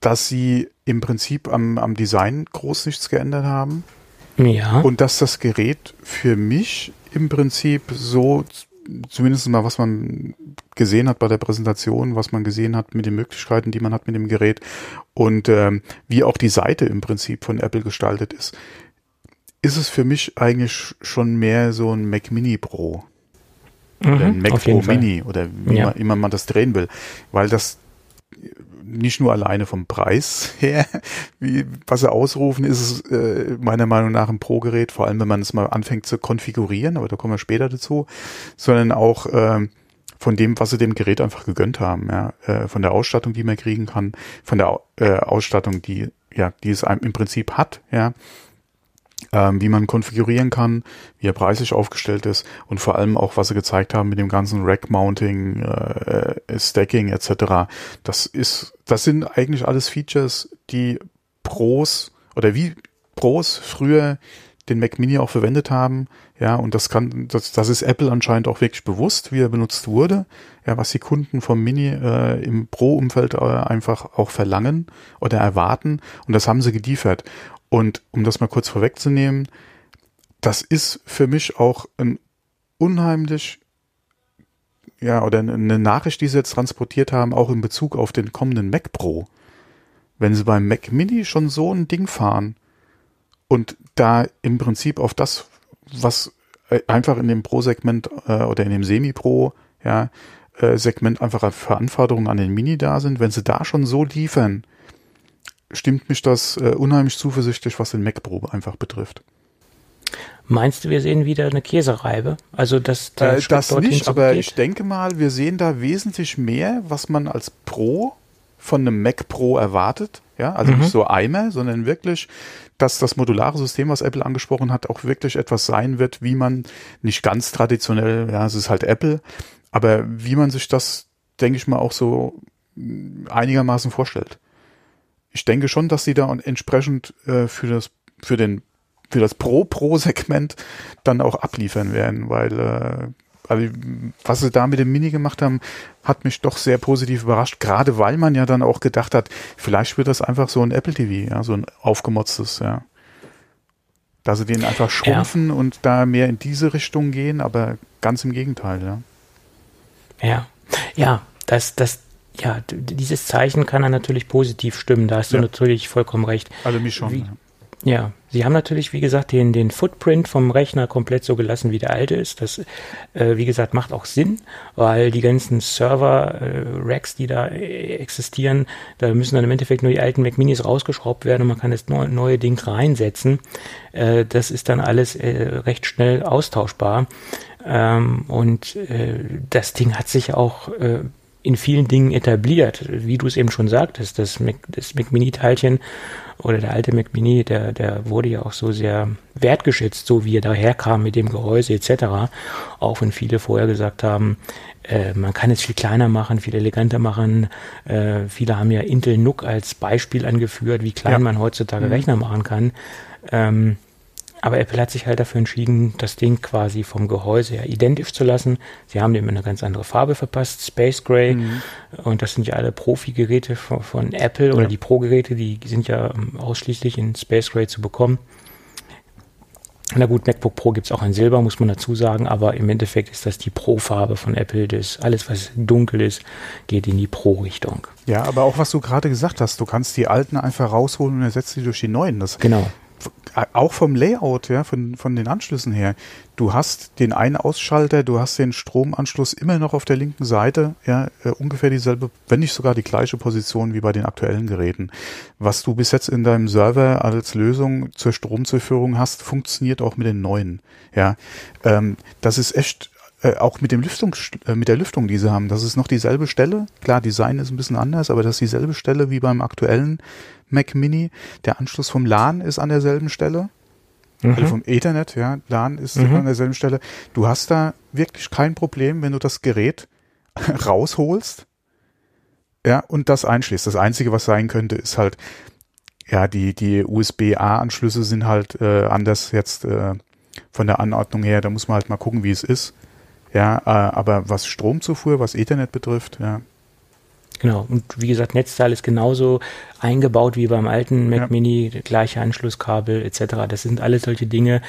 dass sie im Prinzip am, am Design groß nichts geändert haben. Ja. Und dass das Gerät für mich im Prinzip so zumindest mal, was man gesehen hat bei der Präsentation, was man gesehen hat mit den Möglichkeiten, die man hat mit dem Gerät und ähm, wie auch die Seite im Prinzip von Apple gestaltet ist, ist es für mich eigentlich schon mehr so ein Mac Mini Pro. Mhm, oder ein Mac Pro Mini oder wie ja. man, immer man das drehen will. Weil das nicht nur alleine vom Preis her, wie, was sie ausrufen, ist es äh, meiner Meinung nach ein Pro-Gerät, vor allem wenn man es mal anfängt zu konfigurieren, aber da kommen wir später dazu, sondern auch äh, von dem, was sie dem Gerät einfach gegönnt haben, ja, äh, von der Ausstattung, die man kriegen kann, von der äh, Ausstattung, die ja, die es im Prinzip hat, ja, ähm, wie man konfigurieren kann, wie er preislich aufgestellt ist und vor allem auch, was sie gezeigt haben mit dem ganzen Rack-Mounting, äh, Stacking etc. Das ist, das sind eigentlich alles Features, die Pros oder wie Pros früher den Mac Mini auch verwendet haben, ja, und das kann, das, das ist Apple anscheinend auch wirklich bewusst, wie er benutzt wurde, ja, was die Kunden vom Mini äh, im Pro-Umfeld äh, einfach auch verlangen oder erwarten, und das haben sie geliefert. Und um das mal kurz vorwegzunehmen, das ist für mich auch ein unheimlich, ja, oder eine Nachricht, die sie jetzt transportiert haben, auch in Bezug auf den kommenden Mac Pro. Wenn sie beim Mac Mini schon so ein Ding fahren und da im Prinzip auf das, was äh, einfach in dem Pro-Segment äh, oder in dem Semi-Pro, ja, äh, Segment einfach für Anforderungen an den Mini da sind, wenn sie da schon so liefern, stimmt mich das äh, unheimlich zuversichtlich, was den Mac Pro einfach betrifft. Meinst du, wir sehen wieder eine Käsereibe? Also das, äh, das nicht, aber ich denke mal, wir sehen da wesentlich mehr, was man als Pro von einem Mac Pro erwartet. Ja, also mhm. nicht so Eimer, sondern wirklich, dass das modulare System, was Apple angesprochen hat, auch wirklich etwas sein wird, wie man nicht ganz traditionell, ja, es ist halt Apple, aber wie man sich das, denke ich mal, auch so einigermaßen vorstellt ich denke schon, dass sie da entsprechend äh, für das für den für das Pro-Pro-Segment dann auch abliefern werden, weil äh, also was sie da mit dem Mini gemacht haben, hat mich doch sehr positiv überrascht, gerade weil man ja dann auch gedacht hat, vielleicht wird das einfach so ein Apple TV, ja, so ein aufgemotztes, ja. Da sie den einfach schrumpfen ja. und da mehr in diese Richtung gehen, aber ganz im Gegenteil, ja. Ja, ja, das, das, ja, dieses Zeichen kann er natürlich positiv stimmen, da hast du ja. natürlich vollkommen recht. Also mich schon. Wie, ja, Sie haben natürlich, wie gesagt, den, den Footprint vom Rechner komplett so gelassen, wie der alte ist. Das, äh, wie gesagt, macht auch Sinn, weil die ganzen Server-Racks, äh, die da äh, existieren, da müssen dann im Endeffekt nur die alten Mac Minis rausgeschraubt werden und man kann das neue, neue Ding reinsetzen. Äh, das ist dann alles äh, recht schnell austauschbar. Ähm, und äh, das Ding hat sich auch in vielen Dingen etabliert. Wie du es eben schon sagtest, das Mac, das Mac Mini-Teilchen oder der alte Mac Mini, der, der wurde ja auch so sehr wertgeschätzt, so wie er daherkam mit dem Gehäuse etc. Auch wenn viele vorher gesagt haben, äh, man kann es viel kleiner machen, viel eleganter machen. Äh, viele haben ja Intel NUC als Beispiel angeführt, wie klein ja. man heutzutage mhm. Rechner machen kann. Ähm, aber Apple hat sich halt dafür entschieden, das Ding quasi vom Gehäuse her identisch zu lassen. Sie haben dem eine ganz andere Farbe verpasst, Space Gray. Mhm. Und das sind ja alle Profi-Geräte von, von, Apple oder ja. die Pro-Geräte, die sind ja ähm, ausschließlich in Space Gray zu bekommen. Na gut, MacBook Pro gibt es auch in Silber, muss man dazu sagen, aber im Endeffekt ist das die Pro-Farbe von Apple. Das alles, was dunkel ist, geht in die Pro-Richtung. Ja, aber auch was du gerade gesagt hast, du kannst die alten einfach rausholen und ersetzt die durch die neuen. Das genau auch vom Layout, ja, von, von den Anschlüssen her. Du hast den einen Ausschalter, du hast den Stromanschluss immer noch auf der linken Seite, ja, äh, ungefähr dieselbe, wenn nicht sogar die gleiche Position wie bei den aktuellen Geräten. Was du bis jetzt in deinem Server als Lösung zur Stromzuführung hast, funktioniert auch mit den neuen, ja. Ähm, das ist echt äh, auch mit dem Lüftung, äh, mit der Lüftung, die sie haben, das ist noch dieselbe Stelle. Klar, Design ist ein bisschen anders, aber das ist dieselbe Stelle wie beim aktuellen Mac Mini. Der Anschluss vom LAN ist an derselben Stelle. Mhm. Also vom Ethernet, ja, LAN ist mhm. an derselben Stelle. Du hast da wirklich kein Problem, wenn du das Gerät rausholst, ja, und das einschließt. Das Einzige, was sein könnte, ist halt, ja, die, die USB-A-Anschlüsse sind halt äh, anders jetzt äh, von der Anordnung her. Da muss man halt mal gucken, wie es ist. Ja, äh, aber was Stromzufuhr, was Ethernet betrifft, ja. Genau, und wie gesagt, Netzteil ist genauso eingebaut wie beim alten Mac ja. Mini, gleiche Anschlusskabel etc. Das sind alles solche Dinge,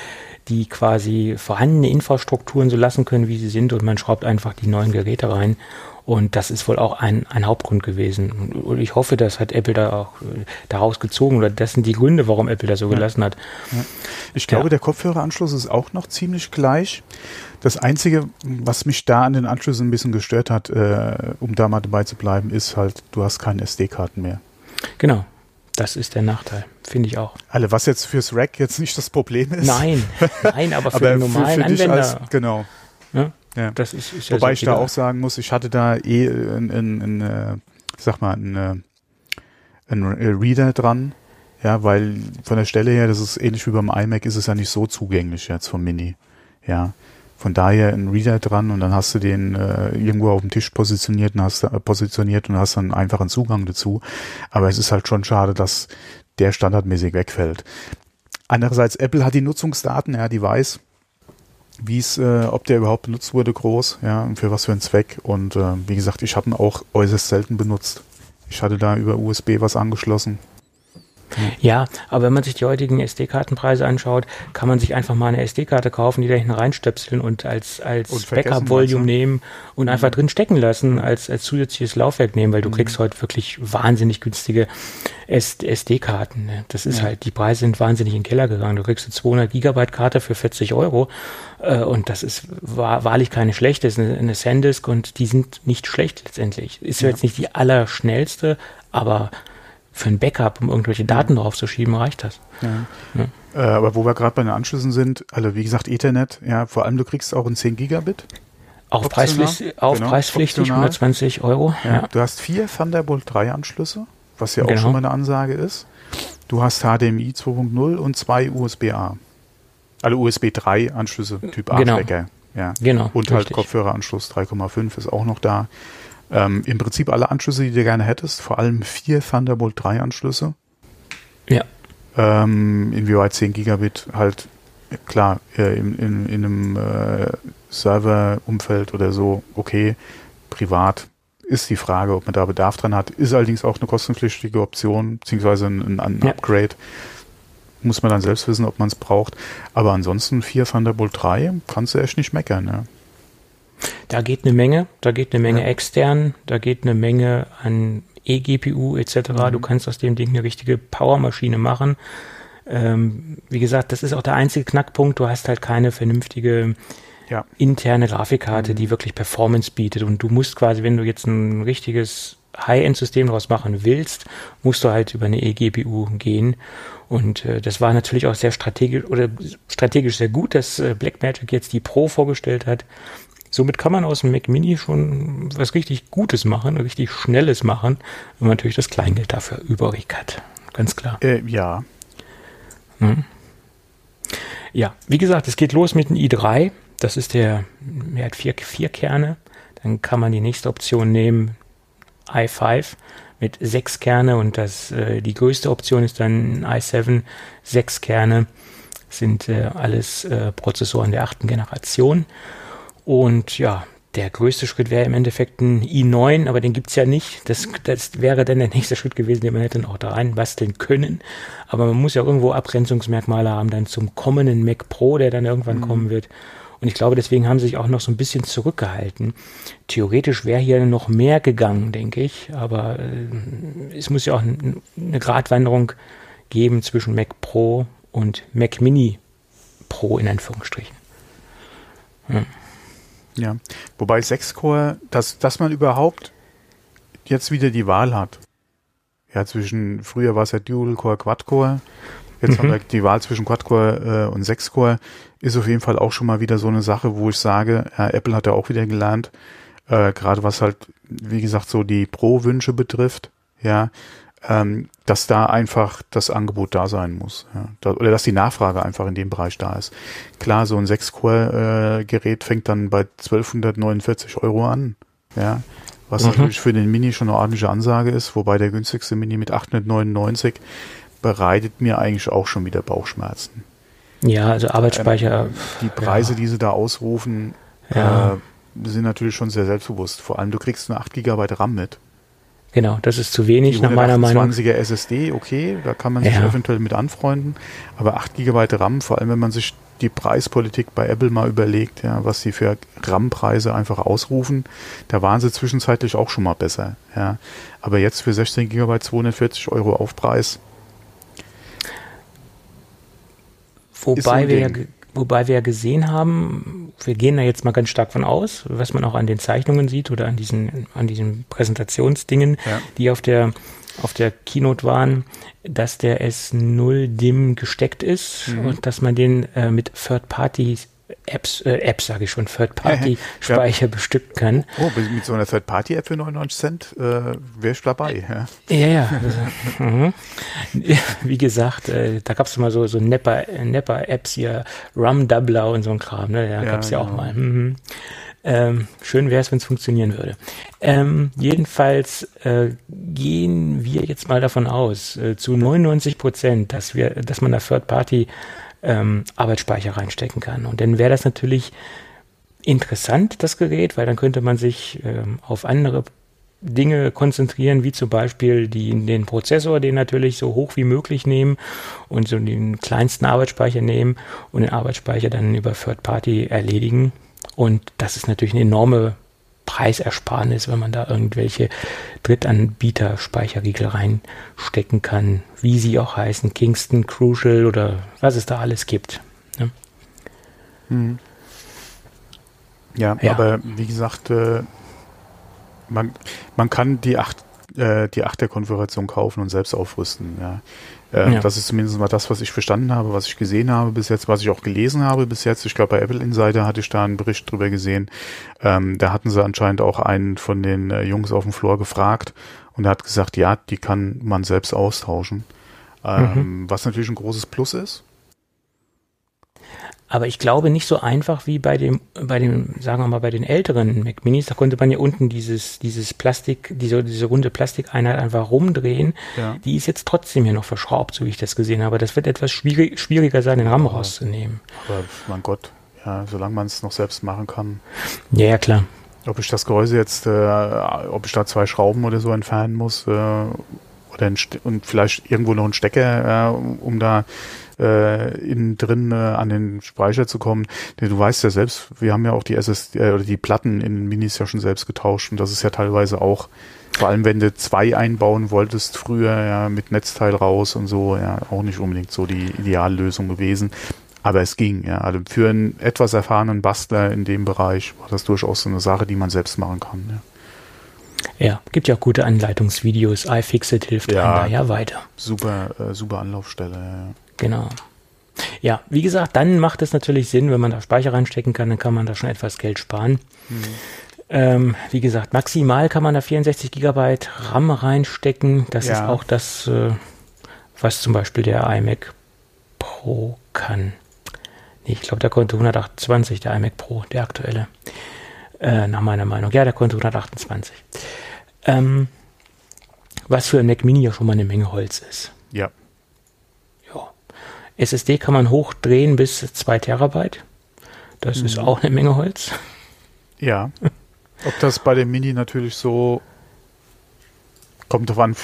die quasi vorhandene Infrastrukturen so lassen können, wie sie sind und man schraubt einfach die neuen Geräte rein und das ist wohl auch ein, ein Hauptgrund gewesen. Und ich hoffe, das hat Apple da auch äh, daraus gezogen oder das sind die Gründe, warum Apple das so ja. gelassen hat. Ja. Ich glaube, ja. der Kopfhöreranschluss ist auch noch ziemlich gleich. Das Einzige, was mich da an den Anschlüssen ein bisschen gestört hat, äh, um da mal dabei zu bleiben, ist halt, du hast keine SD-Karten mehr. Genau. Das ist der Nachteil, finde ich auch. Alle, was jetzt fürs Rack jetzt nicht das Problem ist. Nein, nein, aber für aber den normalen für, für Anwender. Als, genau. Ja, ja. Das ist, ist Wobei ich da auch sagen muss, ich hatte da eh in, in, in äh, sag mal, ein, äh, ein Reader dran. Ja, weil von der Stelle her, das ist ähnlich wie beim iMac, ist es ja nicht so zugänglich jetzt vom Mini. Ja. Von daher ein Reader dran und dann hast du den äh, irgendwo auf dem Tisch positioniert und hast äh, positioniert und hast dann einfach einen Zugang dazu. Aber es ist halt schon schade, dass der standardmäßig wegfällt. Andererseits, Apple hat die Nutzungsdaten, ja, die weiß, wie es, äh, ob der überhaupt benutzt wurde, groß, ja, und für was für einen Zweck. Und äh, wie gesagt, ich habe ihn auch äußerst selten benutzt. Ich hatte da über USB was angeschlossen. Ja, aber wenn man sich die heutigen SD-Kartenpreise anschaut, kann man sich einfach mal eine SD-Karte kaufen, die da hinten reinstöpseln und als, als Backup-Volume nehmen und mhm. einfach drin stecken lassen, als, als zusätzliches Laufwerk nehmen, weil du mhm. kriegst heute wirklich wahnsinnig günstige SD-Karten. Ne? Das ist ja. halt, die Preise sind wahnsinnig in den Keller gegangen. Du kriegst eine 200 Gigabyte Karte für 40 Euro äh, und das ist wahr, wahrlich keine schlechte, das ist eine, eine SanDisk und die sind nicht schlecht letztendlich. Ist ja. jetzt nicht die allerschnellste, aber für ein Backup, um irgendwelche Daten draufzuschieben, reicht das. Ja. Ja. Äh, aber wo wir gerade bei den Anschlüssen sind, also wie gesagt, Ethernet, ja, vor allem du kriegst auch ein 10 Gigabit. Auch, Preispflichtig, auch genau, preispflichtig, optional. 120 Euro. Ja. ja. Du hast vier Thunderbolt 3 Anschlüsse, was ja genau. auch schon mal eine Ansage ist. Du hast HDMI 2.0 und zwei USB-A. Alle USB 3 Anschlüsse, Typ A-Stecker. Genau. Ja. Genau. Und halt Kopfhöreranschluss 3,5 ist auch noch da. Ähm, Im Prinzip alle Anschlüsse, die du gerne hättest, vor allem vier Thunderbolt 3 Anschlüsse. Ja. Ähm, inwieweit 10 Gigabit halt, klar, äh, in, in, in einem äh, Serverumfeld oder so, okay, privat ist die Frage, ob man da Bedarf dran hat. Ist allerdings auch eine kostenpflichtige Option, beziehungsweise ein, ein ja. Upgrade. Muss man dann selbst wissen, ob man es braucht. Aber ansonsten 4 Thunderbolt 3 kannst du echt nicht meckern. Ja. Da geht eine Menge, da geht eine Menge ja. extern, da geht eine Menge an eGPU etc. Mhm. Du kannst aus dem Ding eine richtige Powermaschine machen. Ähm, wie gesagt, das ist auch der einzige Knackpunkt. Du hast halt keine vernünftige ja. interne Grafikkarte, mhm. die wirklich Performance bietet. Und du musst quasi, wenn du jetzt ein richtiges High-End-System daraus machen willst, musst du halt über eine eGPU gehen. Und äh, das war natürlich auch sehr strategisch oder strategisch sehr gut, dass äh, Blackmagic jetzt die Pro vorgestellt hat. Somit kann man aus dem Mac Mini schon was richtig Gutes machen, richtig Schnelles machen, wenn man natürlich das Kleingeld dafür übrig hat. Ganz klar. Äh, ja. Hm. Ja, wie gesagt, es geht los mit dem i3. Das ist der, er hat vier, vier Kerne. Dann kann man die nächste Option nehmen, i5 mit sechs Kerne und das, äh, die größte Option ist dann i7, sechs Kerne. Sind äh, alles äh, Prozessoren der achten Generation. Und ja, der größte Schritt wäre im Endeffekt ein i9, aber den gibt's ja nicht. Das, das wäre dann der nächste Schritt gewesen, den man hätte dann auch da reinbasteln können. Aber man muss ja irgendwo Abgrenzungsmerkmale haben dann zum kommenden Mac Pro, der dann irgendwann mhm. kommen wird. Und ich glaube, deswegen haben sie sich auch noch so ein bisschen zurückgehalten. Theoretisch wäre hier noch mehr gegangen, denke ich. Aber äh, es muss ja auch eine Gratwanderung geben zwischen Mac Pro und Mac Mini Pro in Anführungsstrichen. Hm. Ja, wobei 6-Core, dass, dass man überhaupt jetzt wieder die Wahl hat. Ja, zwischen, früher war es ja Dual-Core, Quad-Core. Jetzt mhm. haben wir die Wahl zwischen Quad-Core äh, und 6-Core. Ist auf jeden Fall auch schon mal wieder so eine Sache, wo ich sage, ja, Apple hat ja auch wieder gelernt, äh, gerade was halt, wie gesagt, so die Pro-Wünsche betrifft, ja, ähm, dass da einfach das Angebot da sein muss. Ja. Da, oder dass die Nachfrage einfach in dem Bereich da ist. Klar, so ein 6-Core-Gerät äh, fängt dann bei 1249 Euro an. Ja. Was mhm. natürlich für den Mini schon eine ordentliche Ansage ist, wobei der günstigste Mini mit 899 bereitet mir eigentlich auch schon wieder Bauchschmerzen. Ja, also Arbeitsspeicher. Ähm, die Preise, ja. die sie da ausrufen, ja. äh, sind natürlich schon sehr selbstbewusst. Vor allem, du kriegst nur 8 GB RAM mit. Genau, das ist zu wenig nach meiner Meinung. 20er SSD, okay, da kann man sich ja. eventuell mit anfreunden, aber 8 GB RAM, vor allem wenn man sich die Preispolitik bei Apple mal überlegt, ja, was sie für RAM-Preise einfach ausrufen, da waren sie zwischenzeitlich auch schon mal besser, ja. Aber jetzt für 16 GB 240 Euro Aufpreis. Wobei wir, ja, wobei wir ja gesehen haben, wir gehen da jetzt mal ganz stark von aus, was man auch an den Zeichnungen sieht oder an diesen, an diesen Präsentationsdingen, ja. die auf der, auf der Keynote waren, dass der S0 DIM gesteckt ist mhm. und dass man den äh, mit Third Parties Apps, äh, Apps sage ich schon, Third-Party-Speicher ja. bestücken kann. Oh, mit so einer Third-Party-App für 99 Cent äh, wäre ich dabei. Ja, ja. ja. Also, mhm. Wie gesagt, äh, da gab es mal so, so Nepper-Apps hier, Rum-Doubler und so ein Kram, ne? Da ja, gab es ja, auch genau. mal. Mhm. Ähm, schön wäre es, wenn es funktionieren würde. Ähm, jedenfalls äh, gehen wir jetzt mal davon aus, äh, zu 99 Prozent, dass wir, dass man da Third Party ähm, Arbeitsspeicher reinstecken kann. Und dann wäre das natürlich interessant, das Gerät, weil dann könnte man sich ähm, auf andere Dinge konzentrieren, wie zum Beispiel die, den Prozessor, den natürlich so hoch wie möglich nehmen und so den kleinsten Arbeitsspeicher nehmen und den Arbeitsspeicher dann über Third Party erledigen. Und das ist natürlich eine enorme Preisersparnis, wenn man da irgendwelche Drittanbieter-Speicherriegel reinstecken kann, wie sie auch heißen, Kingston, Crucial oder was es da alles gibt. Ne? Hm. Ja, ja, aber wie gesagt, äh, man, man kann die acht äh, die Achterkonfiguration kaufen und selbst aufrüsten. Ja. Äh, ja. Das ist zumindest mal das, was ich verstanden habe, was ich gesehen habe bis jetzt, was ich auch gelesen habe bis jetzt. Ich glaube, bei Apple Insider hatte ich da einen Bericht drüber gesehen. Ähm, da hatten sie anscheinend auch einen von den äh, Jungs auf dem Floor gefragt und er hat gesagt, ja, die kann man selbst austauschen. Ähm, mhm. Was natürlich ein großes Plus ist. Aber ich glaube nicht so einfach wie bei dem, bei dem, sagen wir mal, bei den älteren Mac Minis. Da konnte man ja unten dieses, dieses Plastik, diese, diese runde Plastikeinheit einfach rumdrehen. Ja. Die ist jetzt trotzdem hier noch verschraubt, so wie ich das gesehen habe. Das wird etwas schwierig, schwieriger sein, den RAM rauszunehmen. Aber mein Gott, ja, solange man es noch selbst machen kann. Ja, ja, klar. Ob ich das Gehäuse jetzt, äh, ob ich da zwei Schrauben oder so entfernen muss, äh, oder ein und vielleicht irgendwo noch einen Stecker, äh, um da äh, innen drin äh, an den Speicher zu kommen. Denn du weißt ja selbst, wir haben ja auch die SSD äh, oder die Platten in Minis ja schon selbst getauscht und das ist ja teilweise auch Vor allem, wenn du zwei einbauen wolltest früher, ja, mit Netzteil raus und so, ja, auch nicht unbedingt so die Ideallösung gewesen. Aber es ging, ja. Also für einen etwas erfahrenen Bastler in dem Bereich war das durchaus so eine Sache, die man selbst machen kann, ja. Ja, gibt ja auch gute Anleitungsvideos. iFixit hilft ja, einem da ja weiter. Super, äh, super Anlaufstelle. Ja. Genau. Ja, wie gesagt, dann macht es natürlich Sinn, wenn man da Speicher reinstecken kann, dann kann man da schon etwas Geld sparen. Mhm. Ähm, wie gesagt, maximal kann man da 64 Gigabyte RAM reinstecken. Das ja. ist auch das, äh, was zum Beispiel der iMac Pro kann. Nee, ich glaube, der konnte 128, der iMac Pro, der aktuelle. Äh, nach meiner Meinung. Ja, der konnte 128. Ähm, was für ein Mac Mini ja schon mal eine Menge Holz ist. Ja. Ja. SSD kann man hochdrehen bis 2 Terabyte. Das mhm. ist auch eine Menge Holz. Ja. Ob das bei dem Mini natürlich so kommt darauf an,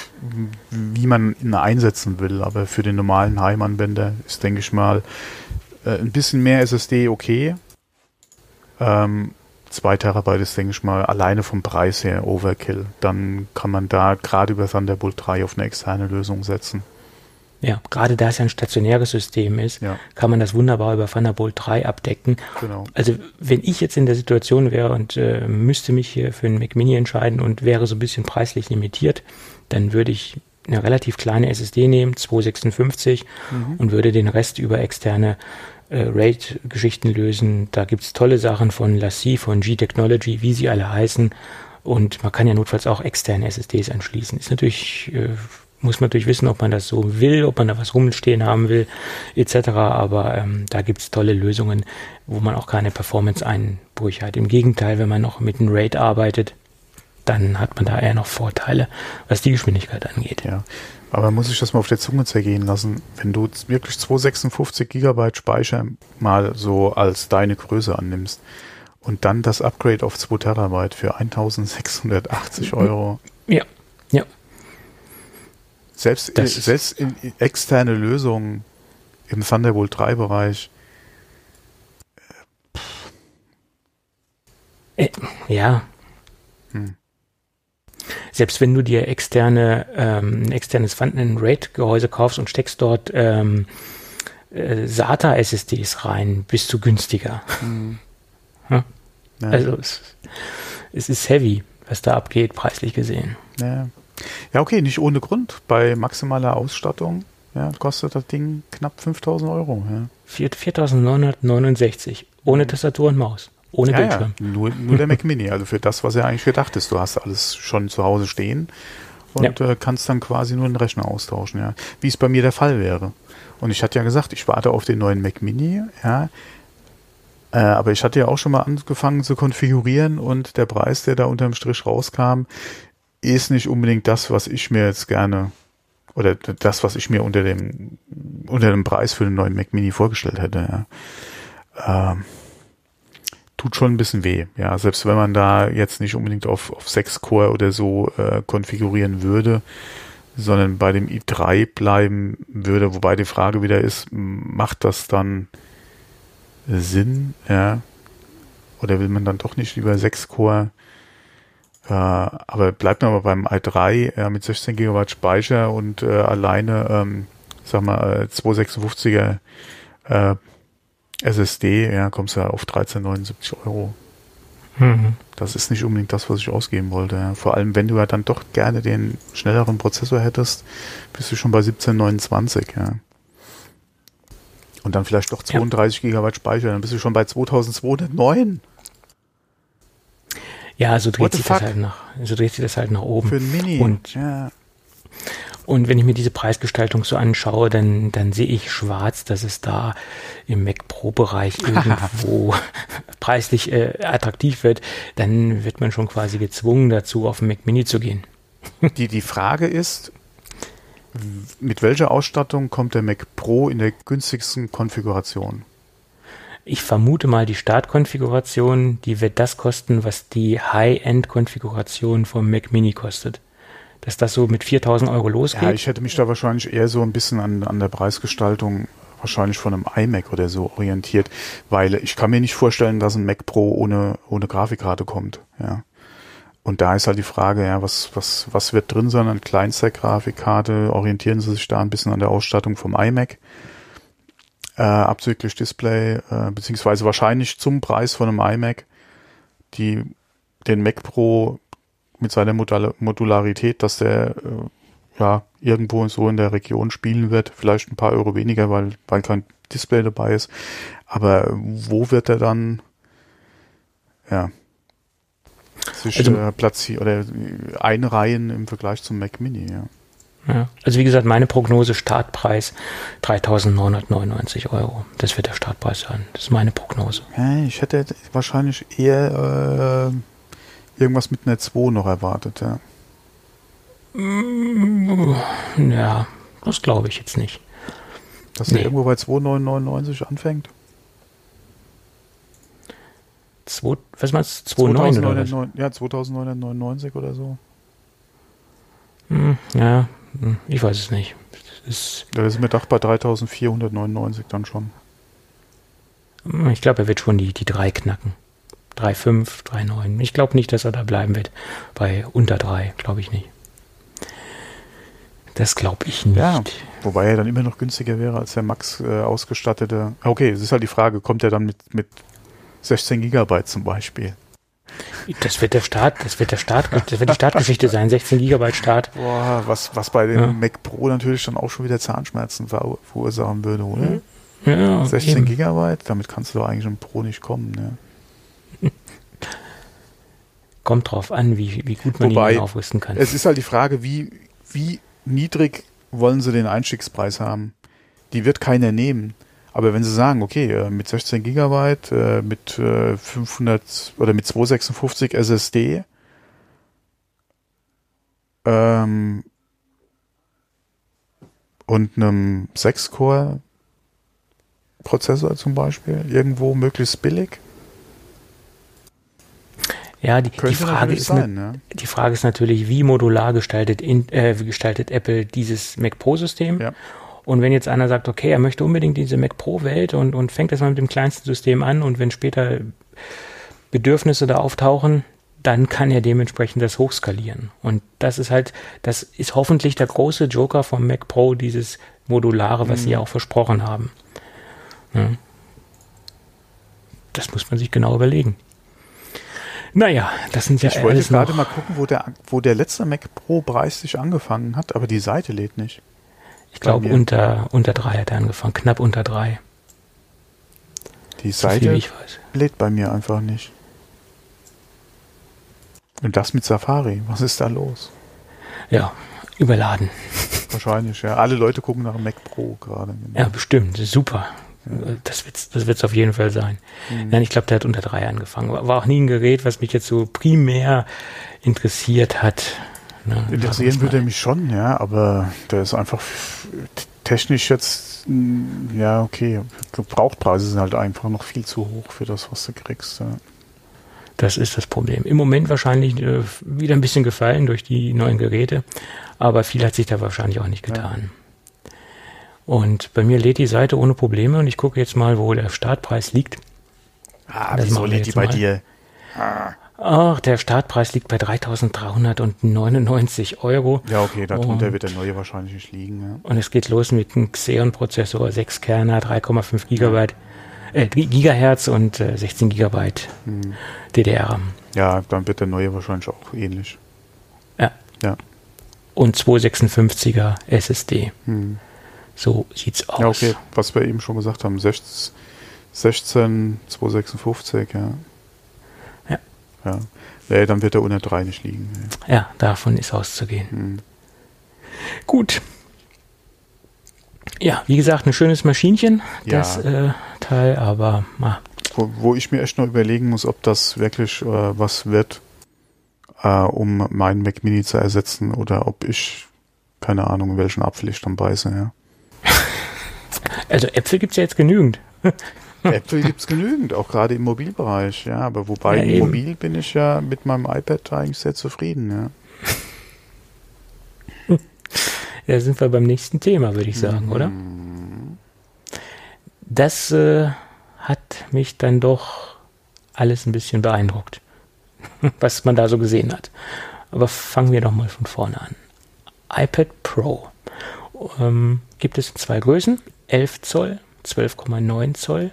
wie man ihn einsetzen will, aber für den normalen Heimanwender ist, denke ich mal, äh, ein bisschen mehr SSD okay. Ähm, 2 Terabyte ist, denke ich mal, alleine vom Preis her Overkill. Dann kann man da gerade über Thunderbolt 3 auf eine externe Lösung setzen. Ja, gerade da es ja ein stationäres System ist, ja. kann man das wunderbar über Thunderbolt 3 abdecken. Genau. Also wenn ich jetzt in der Situation wäre und äh, müsste mich hier für einen Mac Mini entscheiden und wäre so ein bisschen preislich limitiert, dann würde ich eine relativ kleine SSD nehmen, 256, mhm. und würde den Rest über externe äh, RAID-Geschichten lösen. Da gibt es tolle Sachen von Lassie, von G-Technology, wie sie alle heißen. Und man kann ja notfalls auch externe SSDs anschließen. Ist natürlich, äh, muss man natürlich wissen, ob man das so will, ob man da was rumstehen haben will, etc. Aber ähm, da gibt es tolle Lösungen, wo man auch keine Performance-Einbrüche hat. Im Gegenteil, wenn man noch mit einem RAID arbeitet, dann hat man da eher noch Vorteile, was die Geschwindigkeit angeht. Ja. Aber muss ich das mal auf der Zunge zergehen lassen, wenn du wirklich 256 Gigabyte Speicher mal so als deine Größe annimmst und dann das Upgrade auf 2 Terabyte für 1680 Euro. Ja, ja. Selbst, das selbst in externe Lösungen im Thunderbolt 3 Bereich. Äh, ja. Hm selbst wenn du dir externe, ähm, ein externes RAID-Gehäuse kaufst und steckst dort ähm, äh, SATA-SSDs rein, bist du günstiger. Mhm. Ja? Ja. Also es, es ist heavy, was da abgeht, preislich gesehen. Ja. ja, okay, nicht ohne Grund. Bei maximaler Ausstattung ja, kostet das Ding knapp 5000 Euro. Ja. 4969 ohne Tastatur und Maus. Ohne ja, Bildschirm. Ja, nur, nur der Mac Mini, also für das, was er eigentlich gedacht ist. Du hast alles schon zu Hause stehen und ja. äh, kannst dann quasi nur den Rechner austauschen, ja. Wie es bei mir der Fall wäre. Und ich hatte ja gesagt, ich warte auf den neuen Mac Mini, ja. Äh, aber ich hatte ja auch schon mal angefangen zu konfigurieren und der Preis, der da unterm Strich rauskam, ist nicht unbedingt das, was ich mir jetzt gerne oder das, was ich mir unter dem unter dem Preis für den neuen Mac Mini vorgestellt hätte. Ja. Ähm, tut schon ein bisschen weh. Ja, selbst wenn man da jetzt nicht unbedingt auf, auf 6 Core oder so äh, konfigurieren würde, sondern bei dem i3 bleiben würde, wobei die Frage wieder ist, macht das dann Sinn, ja? Oder will man dann doch nicht lieber 6 Core? Äh, aber bleibt man aber beim i3 äh, mit 16 GB Speicher und äh, alleine, ähm, sag mal, 256er äh, SSD, ja, kommst du ja auf 13,79 Euro. Mhm. Das ist nicht unbedingt das, was ich ausgeben wollte. Ja. Vor allem, wenn du ja dann doch gerne den schnelleren Prozessor hättest, bist du schon bei 1729, ja. Und dann vielleicht doch 32 ja. Gigabyte Speicher, dann bist du schon bei 2209. Ja, so dreht sich das halt nach, so dreht sich das halt nach oben. Für ein Mini. Und ja. Und wenn ich mir diese Preisgestaltung so anschaue, dann, dann sehe ich schwarz, dass es da im Mac Pro-Bereich irgendwo preislich äh, attraktiv wird. Dann wird man schon quasi gezwungen dazu, auf den Mac Mini zu gehen. die, die Frage ist, mit welcher Ausstattung kommt der Mac Pro in der günstigsten Konfiguration? Ich vermute mal, die Startkonfiguration, die wird das kosten, was die High-End-Konfiguration vom Mac Mini kostet dass das so mit 4000 Euro losgeht? Ja, ich hätte mich da wahrscheinlich eher so ein bisschen an, an der Preisgestaltung wahrscheinlich von einem iMac oder so orientiert, weil ich kann mir nicht vorstellen, dass ein Mac Pro ohne, ohne Grafikkarte kommt. Ja. und da ist halt die Frage, ja, was, was, was wird drin sein an Kleinstack-Grafikkarte? Orientieren Sie sich da ein bisschen an der Ausstattung vom iMac? Äh, abzüglich Display, äh, beziehungsweise wahrscheinlich zum Preis von einem iMac, die den Mac Pro mit seiner Modul Modularität, dass der äh, ja irgendwo so in der Region spielen wird, vielleicht ein paar Euro weniger, weil, weil kein Display dabei ist. Aber wo wird er dann ja, sich Also- äh, platzieren oder einreihen im Vergleich zum Mac Mini, ja. Ja. Also wie gesagt, meine Prognose Startpreis 3.999 Euro. Das wird der Startpreis sein. Das ist meine Prognose. ja ich hätte wahrscheinlich eher äh, irgendwas mit einer 2 noch erwartet, ja. Ja, das glaube ich jetzt nicht. Dass Nee. er irgendwo bei 2,999 anfängt. Zwei, was meinst du? 2,9 oder was? 2999 Ja, 2999 oder so. Hm, ja, hm, ich weiß es nicht. Das ist, Da ist mir gedacht bei 3499 dann schon. ich glaube, er wird schon die, die 3 knacken. 3,5, 3,9. Ich glaube nicht, dass er da bleiben wird. Bei unter 3, glaube ich nicht. Das glaube ich nicht. Ja. Wobei er dann immer noch günstiger wäre als der Max äh, ausgestattete. Okay, es ist halt die Frage, kommt er dann mit, mit 16 Gigabyte zum Beispiel? Das wird der Start, das wird der Start, das wird die Startgeschichte sein. 16 Gigabyte Start. Boah, was, was bei dem Ja. Mac Pro natürlich dann auch schon wieder Zahnschmerzen ver verursachen würde, oder? Ja, 16 eben. Gigabyte, damit kannst du doch eigentlich im Pro nicht kommen. Ne? Kommt drauf an, wie, wie gut man Wobei, ihn aufrüsten kann. Es ist halt die Frage, wie, wie niedrig wollen sie den Einstiegspreis haben? Die wird keiner nehmen. Aber wenn sie sagen, okay, äh, mit 16 Gigabyte, äh, mit äh, 500 oder mit 256 SSD, ähm, und einem 6-Core-Prozessor zum Beispiel, irgendwo möglichst billig, ja, die, die Frage ist, sein. ne, Ne? die Frage ist natürlich, wie modular gestaltet, in, äh, gestaltet Apple dieses Mac Pro System? Ja. Und wenn jetzt einer sagt, okay, er möchte unbedingt diese Mac Pro Welt und, und fängt das mal mit dem kleinsten System an und wenn später Bedürfnisse da auftauchen, dann kann er dementsprechend das hochskalieren. Und das ist halt, das ist hoffentlich der große Joker vom Mac Pro, dieses Modulare, was Mhm. sie ja auch versprochen haben. Ja. Das muss man sich genau überlegen. Naja, das sind ja Ich wollte gerade mal gucken, wo der, wo der letzte Mac Pro preislich angefangen hat, aber die Seite lädt nicht. ich glaube, unter, unter drei hat er angefangen, knapp unter drei, Die Seite lädt bei mir einfach nicht. Und das mit Safari. Was ist da los? Ja, überladen. Wahrscheinlich, ja. Alle Leute gucken nach dem Mac Pro gerade. Ja, bestimmt. Super. Das wird's, das wird's auf jeden Fall sein. Mhm. Nein, ich glaube, der hat unter drei angefangen. War war auch nie ein Gerät, was mich jetzt so primär interessiert hat. Ne, Interessieren würde er mich schon, ja, aber der ist einfach technisch jetzt, mm, ja, okay. Gebrauchtpreise sind halt einfach noch viel zu hoch für das, was du kriegst. Ja. Das ist das Problem. Im Moment wahrscheinlich äh, wieder ein bisschen gefallen durch die neuen Geräte, aber viel hat sich da wahrscheinlich auch nicht getan. Und bei mir lädt die Seite ohne Probleme und ich gucke jetzt mal, wo der Startpreis liegt. Ah, Das wieso lädt die bei mal. dir? Ach, der Startpreis liegt bei 3.399 Euro. Ja, okay, darunter Und- wird der neue wahrscheinlich nicht liegen. Ja. Und es geht los mit einem Xeon-Prozessor, 6 Kerner, 3,5 Gigabyte, äh, Gigahertz und äh, 16 Gigabyte Hm. DDR-RAM. ja, dann wird der neue wahrscheinlich auch ähnlich. Ja. Ja. Und 256er SSD. Hm. So sieht's aus. Ja, okay, was wir eben schon gesagt haben, 16, 16 256, ja. Ja. Ja. Nee, dann wird der unter 3 nicht liegen. nee. Ja, davon ist auszugehen. Hm. Gut. Ja, wie gesagt, ein schönes Maschinchen, Ja. das äh, Teil, aber ah, Wo, wo ich mir echt noch überlegen muss, ob das wirklich äh, was wird, äh, um meinen Mac Mini zu ersetzen oder ob ich, keine Ahnung, welchen Apfel ich dann beiße, ja. Also Äpfel gibt's ja jetzt genügend. Äpfel gibt's genügend, auch gerade im Mobilbereich, ja. Aber wobei Ja. Mobil bin ich ja mit meinem iPad eigentlich sehr zufrieden, ja. Ja, sind wir beim nächsten Thema, würde ich sagen, oder? Mhm. Das äh, hat mich dann doch alles ein bisschen beeindruckt. was man da so gesehen hat. Aber fangen wir doch mal von vorne an. iPad Pro ähm, gibt es in zwei Größen, 11 Zoll, 12,9 Zoll.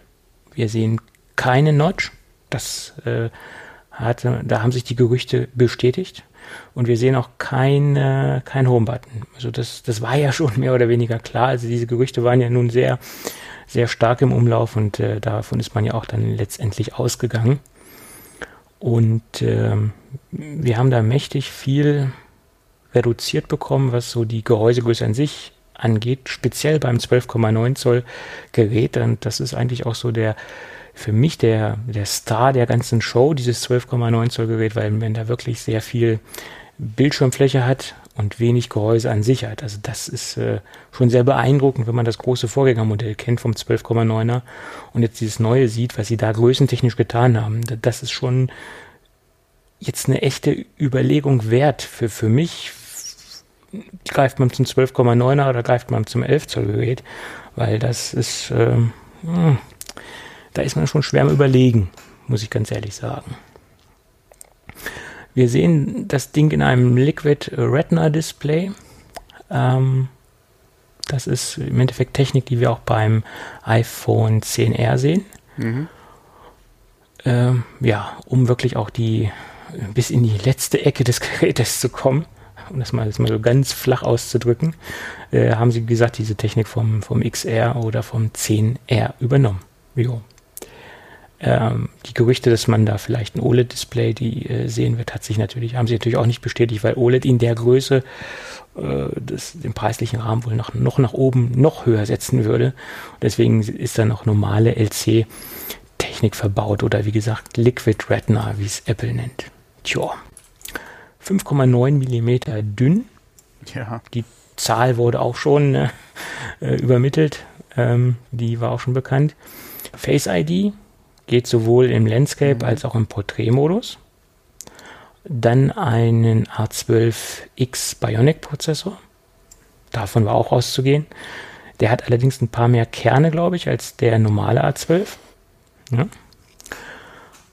Wir sehen keine Notch. Das äh, hat, da haben sich die Gerüchte bestätigt. Und wir sehen auch kein, äh, kein Home-Button. Also das, das war ja schon mehr oder weniger klar. Also diese Gerüchte waren ja nun sehr, sehr stark im Umlauf und äh, davon ist man ja auch dann letztendlich ausgegangen. Und äh, wir haben da mächtig viel reduziert bekommen, was so die Gehäusegröße an sich angeht, speziell beim 12,9 Zoll Gerät. Und das ist eigentlich auch so der, für mich der, der Star der ganzen Show, dieses 12,9 Zoll Gerät, weil man da wirklich sehr viel Bildschirmfläche hat und wenig Gehäuse an sich hat. Also das ist äh, schon sehr beeindruckend, wenn man das große Vorgängermodell kennt vom 12,9er und jetzt dieses neue sieht, was sie da größentechnisch getan haben. Das ist schon jetzt eine echte Überlegung wert für, für mich. Greift man zum 12,9er oder greift man zum 11 Zoll Gerät? Weil das ist, ähm, hm, da ist man schon schwer am Überlegen, muss ich ganz ehrlich sagen. Wir sehen das Ding in einem Liquid Retina Display. Ähm, das ist im Endeffekt Technik, die wir auch beim iPhone 10R sehen. Mhm. Ähm, ja, um wirklich auch die bis in die letzte Ecke des Gerätes zu kommen, um das mal, das mal so ganz flach auszudrücken, äh, haben sie gesagt, diese Technik vom, vom XR oder vom 10R übernommen. Jo. Ähm, die Gerüchte, dass man da vielleicht ein OLED-Display äh, sehen wird, hat sich natürlich, haben sie natürlich auch nicht bestätigt, weil OLED in der Größe äh, den preislichen Rahmen wohl noch, noch nach oben noch höher setzen würde. deswegen ist da noch normale LC-Technik verbaut oder wie gesagt Liquid Retina, wie es Apple nennt. Tja, 5,9 Millimeter dünn. Ja. Die Zahl wurde auch schon äh, übermittelt. Ähm, die war auch schon bekannt. Face ID geht sowohl im Landscape mhm. als auch im Porträtmodus. Dann einen A12X Bionic Prozessor. Davon war auch auszugehen. Der hat allerdings ein paar mehr Kerne, glaube ich, als der normale A12. Ja.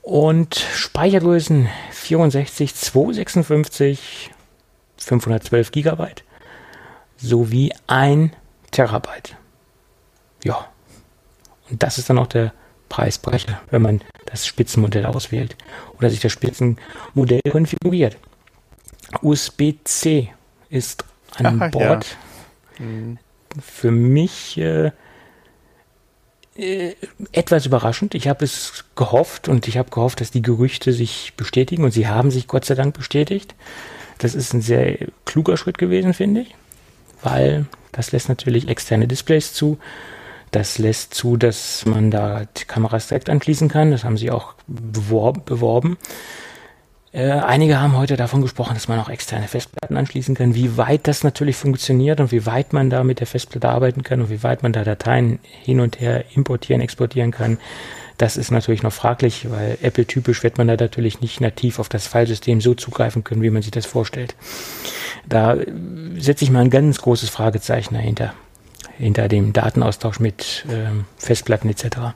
Und Speichergrößen 64, 256, 512 Gigabyte sowie 1 Terabyte. Ja. Und das ist dann auch der Preisbrecher, wenn man das Spitzenmodell auswählt oder sich das Spitzenmodell konfiguriert. USB-C ist an Ach, Bord. Ja. Mhm. Für mich äh, äh, etwas überraschend. Ich habe es gehofft und ich habe gehofft, dass die Gerüchte sich bestätigen und sie haben sich Gott sei Dank bestätigt. Das ist ein sehr kluger Schritt gewesen, finde ich, weil das lässt natürlich externe Displays zu. Das lässt zu, dass man da die Kameras direkt anschließen kann. Das haben sie auch beworben. Äh, einige haben heute davon gesprochen, dass man auch externe Festplatten anschließen kann. Wie weit das natürlich funktioniert und wie weit man da mit der Festplatte arbeiten kann und wie weit man da Dateien hin und her importieren, exportieren kann, das ist natürlich noch fraglich, weil Apple-typisch wird man da natürlich nicht nativ auf das Fallsystem so zugreifen können, wie man sich das vorstellt. Da setze ich mal ein ganz großes Fragezeichen dahinter, hinter dem Datenaustausch mit ähm, Festplatten etc.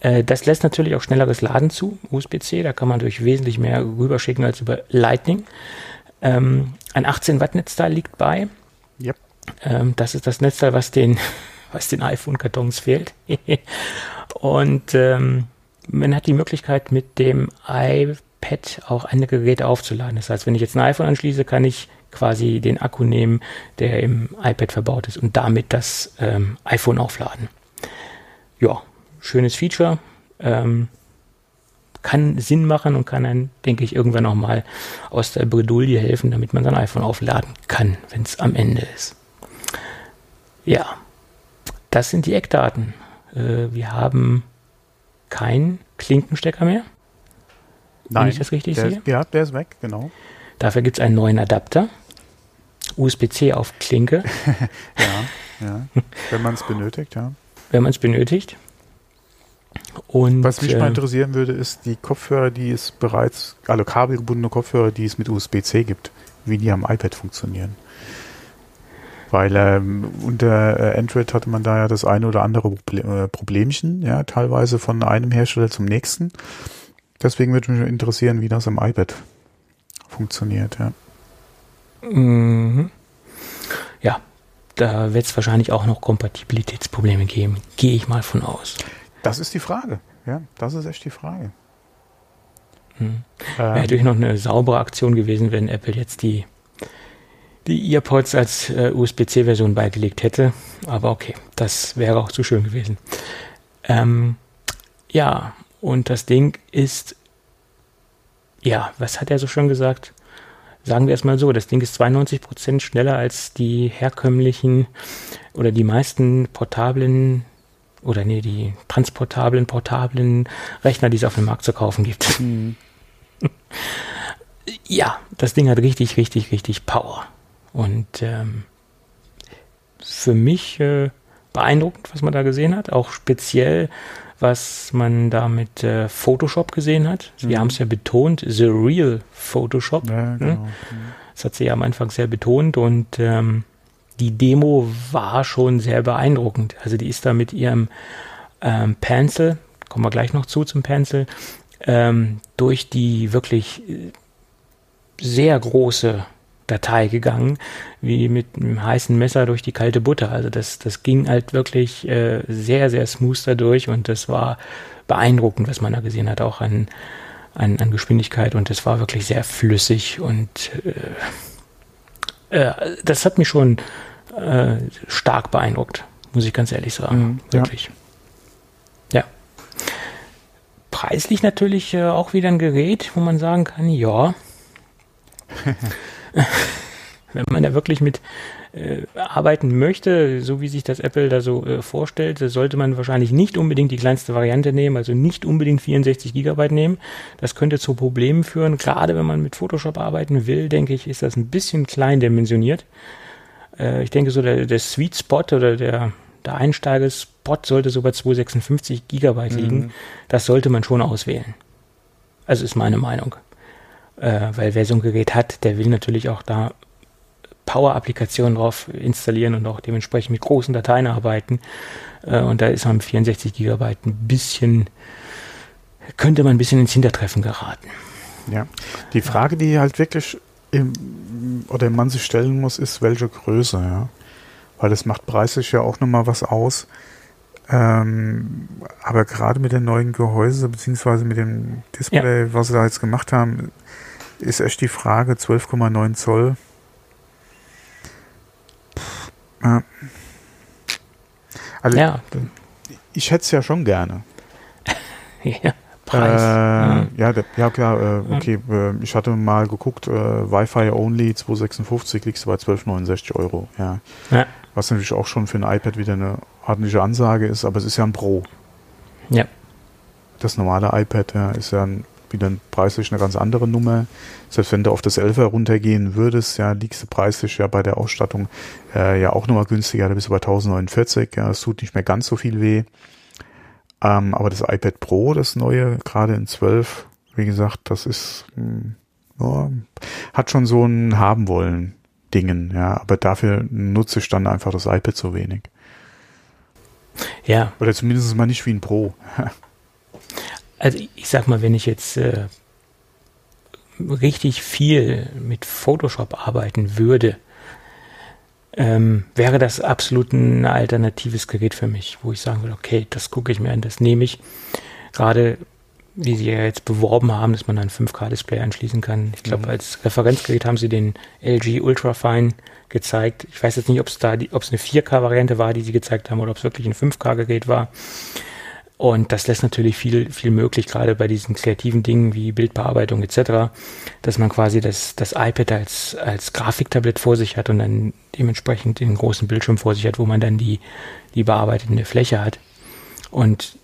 Äh, das lässt natürlich auch schnelleres Laden zu, USB-C, da kann man durch wesentlich mehr rüberschicken als über Lightning. Ähm, ein 18 Watt Netzteil liegt bei. Yep. Ähm, das ist das Netzteil, was den, was den iPhone-Kartons fehlt. Und ähm, man hat die Möglichkeit, mit dem iPad auch andere Geräte aufzuladen. Das heißt, wenn ich jetzt ein iPhone anschließe, kann ich quasi den Akku nehmen, der im iPad verbaut ist und damit das ähm, iPhone aufladen. Ja, schönes Feature. Ähm, kann Sinn machen und kann dann, denke ich, irgendwann auch mal aus der Bredouille helfen, damit man sein iPhone aufladen kann, wenn es am Ende ist. Ja, das sind die Eckdaten. Äh, wir haben keinen Klinkenstecker mehr. Nein, wenn ich das richtig der sehe. Ist, ja, der ist weg, genau. Dafür gibt es einen neuen Adapter. USB-C auf Klinke. ja, ja. Wenn man es benötigt, ja. Wenn man es benötigt. Und, Was mich äh, mal interessieren würde, ist die Kopfhörer, die es bereits, also kabelgebundene Kopfhörer, die es mit USB-C gibt, wie die am iPad funktionieren. Weil ähm, unter äh, Android hatte man da ja das eine oder andere äh, Problemchen, ja, teilweise von einem Hersteller zum nächsten. Deswegen würde mich interessieren, wie das im iPad funktioniert, ja. Mhm. Ja, da wird es wahrscheinlich auch noch Kompatibilitätsprobleme geben. Gehe ich mal von aus. Das ist die Frage. Ja, das ist echt die Frage. Hm. Wäre ähm, natürlich noch eine saubere Aktion gewesen, wenn Apple jetzt die, die EarPods als äh, USB-C-Version beigelegt hätte. Aber okay, das wäre auch zu schön gewesen. Ähm, ja, und das Ding ist, ja, was hat er so schön gesagt? Sagen wir es mal so, das Ding ist 92 Prozent schneller als die herkömmlichen oder die meisten portablen oder nee, die transportablen, portablen Rechner, die es auf dem Markt zu kaufen gibt. Mhm. ja, das Ding hat richtig, richtig, richtig Power. Und ähm, für mich äh, beeindruckend, was man da gesehen hat. Auch speziell, was man da mit äh, Photoshop gesehen hat. Mhm. haben es ja betont, The Real Photoshop. Ja, ne? genau. ne? Das hat sie ja am Anfang sehr betont und ähm, die Demo war schon sehr beeindruckend. Also die ist da mit ihrem ähm, Pencil, kommen wir gleich noch zu zum Pencil, ähm, durch die wirklich äh, sehr große Datei gegangen, wie mit einem heißen Messer durch die kalte Butter. Also das, das ging halt wirklich äh, sehr, sehr smooth dadurch und das war beeindruckend, was man da gesehen hat, auch an, an, an Geschwindigkeit und das war wirklich sehr flüssig und äh, äh, das hat mich schon äh, stark beeindruckt, muss ich ganz ehrlich sagen. Mhm, wirklich. Ja. ja. Preislich natürlich äh, auch wieder ein Gerät, wo man sagen kann, ja. wenn man da wirklich mit äh, arbeiten möchte, so wie sich das Apple da so äh, vorstellt, sollte man wahrscheinlich nicht unbedingt die kleinste Variante nehmen, also nicht unbedingt 64 Gigabyte nehmen. Das könnte zu Problemen führen. Gerade wenn man mit Photoshop arbeiten will, denke ich, ist das ein bisschen klein dimensioniert. Äh, ich denke so, der, der Sweet Spot oder der, der Einsteigespot sollte so bei 256 Gigabyte mhm. liegen. Das sollte man schon auswählen. Also ist meine Meinung. Äh, weil wer so ein Gerät hat, der will natürlich auch da Power-Applikationen drauf installieren und auch dementsprechend mit großen Dateien arbeiten. Äh, und da ist man mit 64 Gigabyte ein bisschen, könnte man ein bisschen ins Hintertreffen geraten. Ja, die Frage, die halt wirklich im, oder man sich stellen muss, ist, welche Größe, ja. Weil das macht preislich ja auch nochmal was aus. Ähm, aber gerade mit den neuen Gehäuse, beziehungsweise mit dem Display, ja. was sie da jetzt gemacht haben, ist echt die Frage, 12,9 Zoll. Ja. Also, ja. ich hätte es ja schon gerne. ja. Preis. Äh, ja. ja, klar, äh, okay. Äh, ich hatte mal geguckt, äh, Wi-Fi only 256 liegst du bei 12,69 Euro. Ja. ja. Was natürlich auch schon für ein iPad wieder eine ordentliche Ansage ist, aber es ist ja ein Pro. Ja. Das normale iPad ja, ist ja ein, wieder preislich eine ganz andere Nummer. Selbst wenn du auf das 11er runtergehen würdest, ja, liegst du preislich ja bei der Ausstattung äh, ja auch nochmal günstiger, da bist du bei 1049, ja, es tut nicht mehr ganz so viel weh. Ähm, aber das iPad Pro, das neue, gerade in 12, wie gesagt, das ist, mh, hm, ja, hat schon so ein haben wollen Dingen, ja, aber dafür nutze ich dann einfach das iPad so wenig. Ja. Oder zumindest mal nicht wie ein Pro. also ich sag mal, wenn ich jetzt äh, richtig viel mit Photoshop arbeiten würde, ähm, wäre das absolut ein alternatives Gerät für mich, wo ich sagen würde, okay, das gucke ich mir an, das nehme ich. Gerade wie sie ja jetzt beworben haben, dass man ein 5K-Display anschließen kann. Ich glaube, mhm. als Referenzgerät haben sie den LG Ultrafine gezeigt. Ich weiß jetzt nicht, ob es da, ob es eine 4K-Variante war, die sie gezeigt haben, oder ob es wirklich ein 5K-Gerät war. Und das lässt natürlich viel, viel möglich, gerade bei diesen kreativen Dingen wie Bildbearbeitung etc., dass man quasi das, das iPad als, als Grafiktablett vor sich hat und dann dementsprechend den großen Bildschirm vor sich hat, wo man dann die, die bearbeitende Fläche hat. Und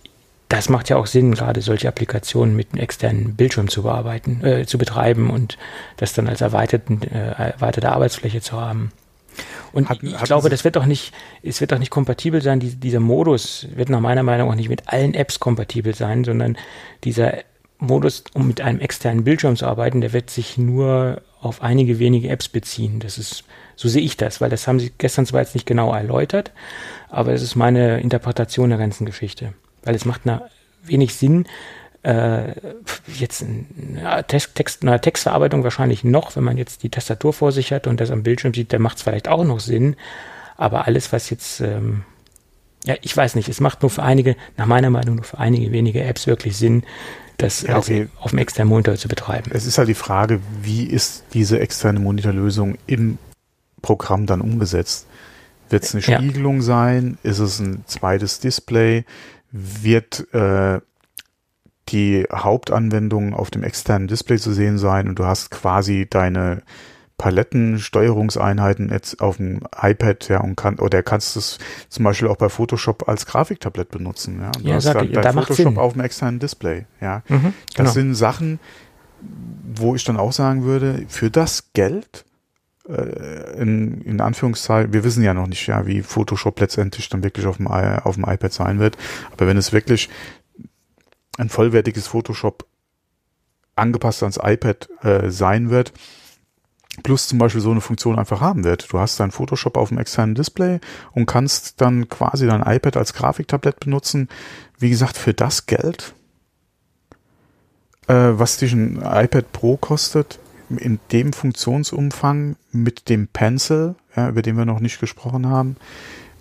das macht ja auch Sinn, gerade solche Applikationen mit einem externen Bildschirm zu bearbeiten, äh, zu betreiben und das dann als erweiterten, äh, erweiterte Arbeitsfläche zu haben. Und hatten, ich glaube, das wird doch nicht, es wird doch nicht kompatibel sein, die, dieser Modus wird nach meiner Meinung auch nicht mit allen Apps kompatibel sein, sondern dieser Modus, um mit einem externen Bildschirm zu arbeiten, der wird sich nur auf einige wenige Apps beziehen. Das ist, so sehe ich das, weil das haben sie gestern zwar jetzt nicht genau erläutert, aber es ist meine Interpretation der ganzen Geschichte. Weil es macht na, wenig Sinn, Äh, jetzt na, Text, Text, na, Textverarbeitung wahrscheinlich noch, wenn man jetzt die Tastatur vor sich hat und das am Bildschirm sieht, dann macht es vielleicht auch noch Sinn. Aber alles, was jetzt, ähm, ja, ich weiß nicht, es macht nur für einige, nach meiner Meinung, nur für einige wenige Apps wirklich Sinn, das Ja, okay. auf dem externen Monitor zu betreiben. Es ist halt die Frage, wie ist diese externe Monitorlösung im Programm dann umgesetzt? Wird es eine Ja. Spiegelung sein? Ist es ein zweites Display? Wird äh, die Hauptanwendung auf dem externen Display zu sehen sein und du hast quasi deine Palettensteuerungseinheiten jetzt auf dem iPad, ja, und kann, oder kannst es zum Beispiel auch bei Photoshop als Grafiktablett benutzen, ja. Du Ja, hast dann da macht Photoshop Sinn. auf dem externen Display, ja. Mhm, Das genau. sind Sachen, wo ich dann auch sagen würde, für das Geld, äh, in, in Anführungszeichen, wir wissen ja noch nicht, ja, wie Photoshop letztendlich dann wirklich auf dem, auf dem iPad sein wird, aber wenn es wirklich ein vollwertiges Photoshop angepasst ans iPad äh, sein wird, plus zum Beispiel so eine Funktion einfach haben wird. Du hast dein Photoshop auf dem externen Display und kannst dann quasi dein iPad als Grafiktablett benutzen. Wie gesagt, für das Geld, äh, was dich ein iPad Pro kostet, in dem Funktionsumfang mit dem Pencil, ja, über den wir noch nicht gesprochen haben,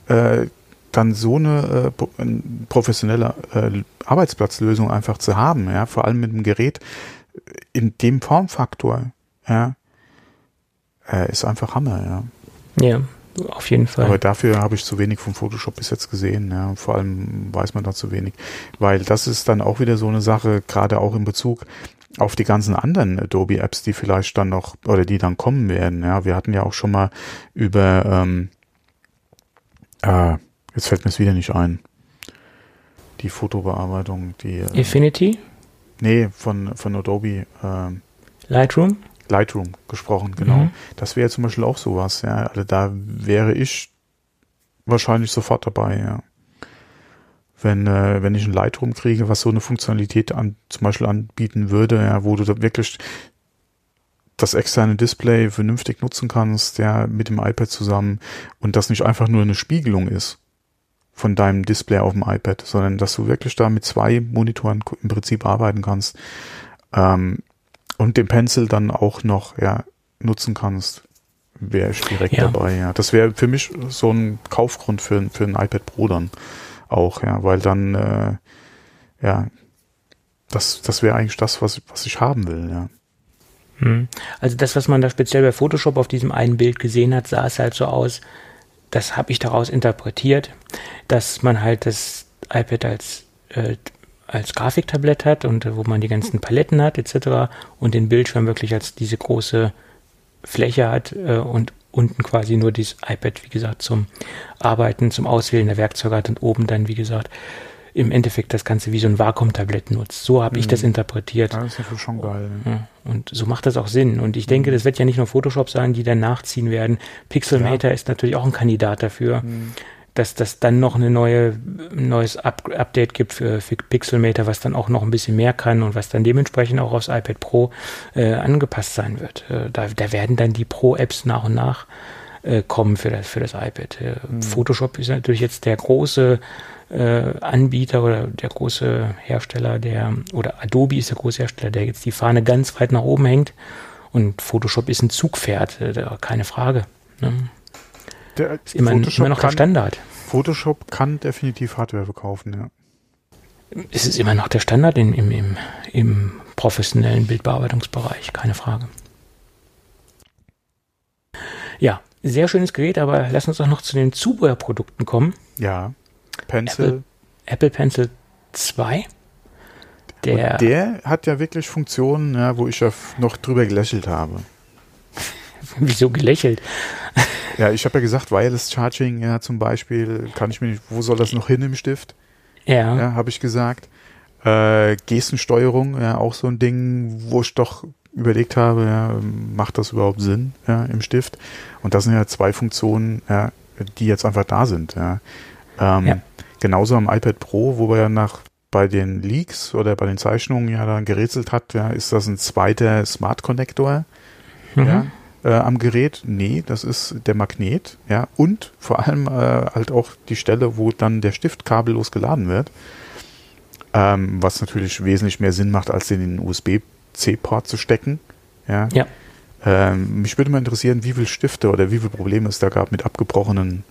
äh, dann so eine äh, professionelle äh, Arbeitsplatzlösung einfach zu haben, ja, vor allem mit einem Gerät in dem Formfaktor, ja, äh, ist einfach Hammer, ja. Ja, auf jeden Fall. Aber dafür habe ich zu wenig vom Photoshop bis jetzt gesehen. Ja. Vor allem weiß man da zu wenig. Weil das ist dann auch wieder so eine Sache, gerade auch in Bezug auf die ganzen anderen Adobe-Apps, die vielleicht dann noch oder die dann kommen werden. Ja, wir hatten ja auch schon mal über, ähm, äh, jetzt fällt mir es wieder nicht ein, die Fotobearbeitung, die, äh, Affinity, nee, von, von Adobe, ähm, Lightroom. Lightroom gesprochen, genau. Mhm. Das wäre zum Beispiel auch sowas, ja. Also da wäre ich wahrscheinlich sofort dabei, ja. Wenn, äh, wenn ich ein Lightroom kriege, was so eine Funktionalität an, zum Beispiel anbieten würde, ja, wo du da wirklich das externe Display vernünftig nutzen kannst, ja, mit dem iPad zusammen und das nicht einfach nur eine Spiegelung ist von deinem Display auf dem iPad, sondern dass du wirklich da mit zwei Monitoren im Prinzip arbeiten kannst. Ähm, und den Pencil dann auch noch ja, nutzen kannst, wäre ich direkt Ja. dabei. Ja, das wäre für mich so ein Kaufgrund für, ein- für ein iPad Pro dann auch, ja, weil dann äh, ja, das das wäre eigentlich das, was was ich haben will. Ja, Hm. Also das, was man da speziell bei Photoshop auf diesem einen Bild gesehen hat, sah es halt so aus, das habe ich daraus interpretiert, dass man halt das iPad als, äh, als Grafiktablett hat und äh, wo man die ganzen Paletten hat etc. und den Bildschirm wirklich als diese große Fläche hat äh, und unten quasi nur dieses iPad, wie gesagt, zum Arbeiten, zum Auswählen der Werkzeuge hat und oben dann, wie gesagt, im Endeffekt das Ganze wie so ein Vakuumtablett nutzt. So habe ich Mhm. das interpretiert. das ist natürlich schon geil. Ja. Ja, und so macht das auch Sinn. Und ich denke, das wird ja nicht nur Photoshop sein, die dann nachziehen werden. Pixelmator ist natürlich auch ein Kandidat dafür, Mhm. dass das dann noch eine neue, ein neues Up Update gibt für, für Pixelmator, was dann auch noch ein bisschen mehr kann und was dann dementsprechend auch aufs iPad Pro äh, angepasst sein wird. Äh, da, da werden dann die Pro-Apps nach und nach äh, kommen für das, für das iPad. Äh, Photoshop ist natürlich jetzt der große äh, Anbieter oder der große Hersteller, der, oder Adobe ist der große Hersteller, der jetzt die Fahne ganz weit nach oben hängt. Und Photoshop ist ein Zugpferd, äh, keine Frage. Ne? Der, Ist immer, immer noch der kann, Standard. Photoshop kann definitiv Hardware verkaufen. Ja. Es ist immer noch der Standard in, im, im, im professionellen Bildbearbeitungsbereich, keine Frage. Ja, sehr schönes Gerät, aber lass uns doch noch zu den Zubehörprodukten kommen. Ja. Pencil. Apple. Apple Pencil 2. Der, Und der hat ja wirklich Funktionen, ja, wo ich ja noch drüber gelächelt habe. wieso gelächelt? Ja, ich habe ja gesagt, Wireless Charging, ja, zum Beispiel, kann ich mir nicht, wo soll das noch hin im Stift? Ja, Ja, habe ich gesagt. Äh, Gestensteuerung, ja, auch so ein Ding, wo ich doch überlegt habe, ja, macht das überhaupt Sinn, ja, im Stift? Und das sind ja zwei Funktionen, ja, die jetzt einfach da sind, ja. Ähm, Ja. Genauso am iPad Pro, wo wir ja nach bei den Leaks oder bei den Zeichnungen ja dann gerätselt hat, ja, ist das ein zweiter Smart Connector, mhm. ja, äh, am Gerät. Nee, das ist der Magnet, ja, und vor allem äh, halt auch die Stelle, wo dann der Stift kabellos geladen wird. ähm, was natürlich wesentlich mehr Sinn macht, als den in den USB-C-Port zu stecken. Ja. Ja. Ähm, mich würde mal interessieren, wie viele Stifte oder wie viele Probleme es da gab mit abgebrochenen.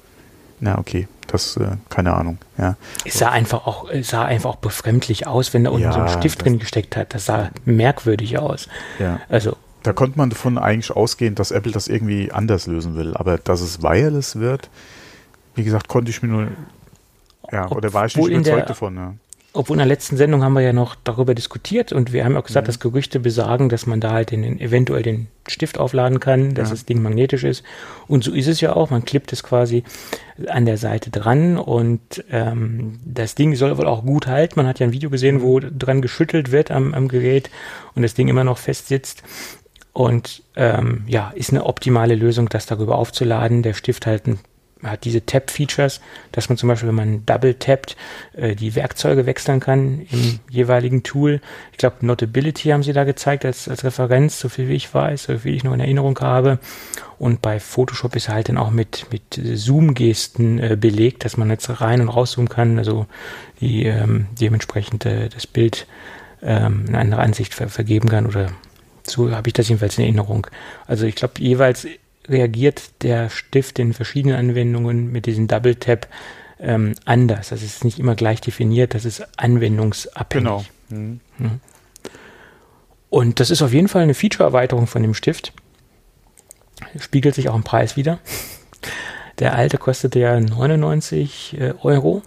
Na, okay, das, äh, keine Ahnung, ja. Es sah einfach auch, sah einfach auch befremdlich aus, wenn da unten Ja, so ein Stift drin gesteckt hat. Das sah merkwürdig aus. ja. Also, Da konnte man davon eigentlich ausgehen, dass Apple das irgendwie anders lösen will. Aber dass es wireless wird, wie gesagt, konnte ich mir nur, ja, oder war ich nicht überzeugt der- davon, ja. Obwohl in der letzten Sendung haben wir ja noch darüber diskutiert und wir haben auch gesagt, dass Gerüchte besagen, dass man da halt den, eventuell den Stift aufladen kann, dass Ja. das Ding magnetisch ist. Und so ist es ja auch. Man klippt es quasi an der Seite dran und ähm, das Ding soll wohl auch gut halten. Man hat ja ein Video gesehen, wo dran geschüttelt wird am, am Gerät und das Ding immer noch fest sitzt. Und ähm, ja, ist eine optimale Lösung, das darüber aufzuladen. Der Stift halt ein, hat diese Tap-Features, dass man zum Beispiel, wenn man double tappt, äh, die Werkzeuge wechseln kann im jeweiligen Tool. Ich glaube, Notability haben sie da gezeigt als, als Referenz, so viel wie ich weiß, so viel ich noch in Erinnerung habe. Und bei Photoshop ist halt dann auch mit, mit Zoom-Gesten äh, belegt, dass man jetzt rein und rauszoomen kann, also die ähm, dementsprechend äh, das Bild ähm, eine andere Ansicht ver vergeben kann oder so habe ich das jedenfalls in Erinnerung. Also ich glaube, jeweils reagiert der Stift in verschiedenen Anwendungen mit diesem Double Tap ähm, anders. Das ist nicht immer gleich definiert, das ist anwendungsabhängig. Genau. Mhm. Und das ist auf jeden Fall eine Feature-Erweiterung von dem Stift. Spiegelt sich auch im Preis wieder. Der alte kostete ja 99 äh, Euro.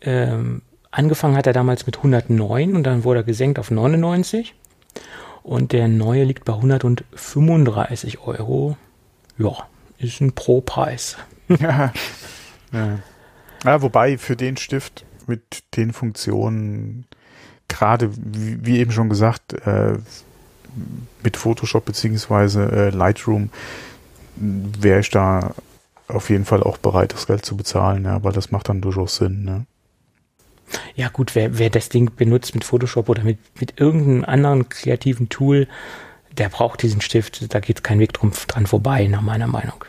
Ähm, angefangen hat er damals mit 109 und dann wurde er gesenkt auf 99. Und der neue liegt bei 135 Euro. Ja, ist ein Pro-Preis. ja. ja. Wobei für den Stift mit den Funktionen, gerade wie, wie eben schon gesagt, äh, mit Photoshop beziehungsweise äh, Lightroom wäre ich da auf jeden Fall auch bereit, das Geld zu bezahlen, ja, weil das macht dann durchaus Sinn. Ne? Ja gut, wer, wer das Ding benutzt mit Photoshop oder mit, mit irgendeinem anderen kreativen Tool, der braucht diesen Stift. Da geht kein Weg drum, dran vorbei, nach meiner Meinung.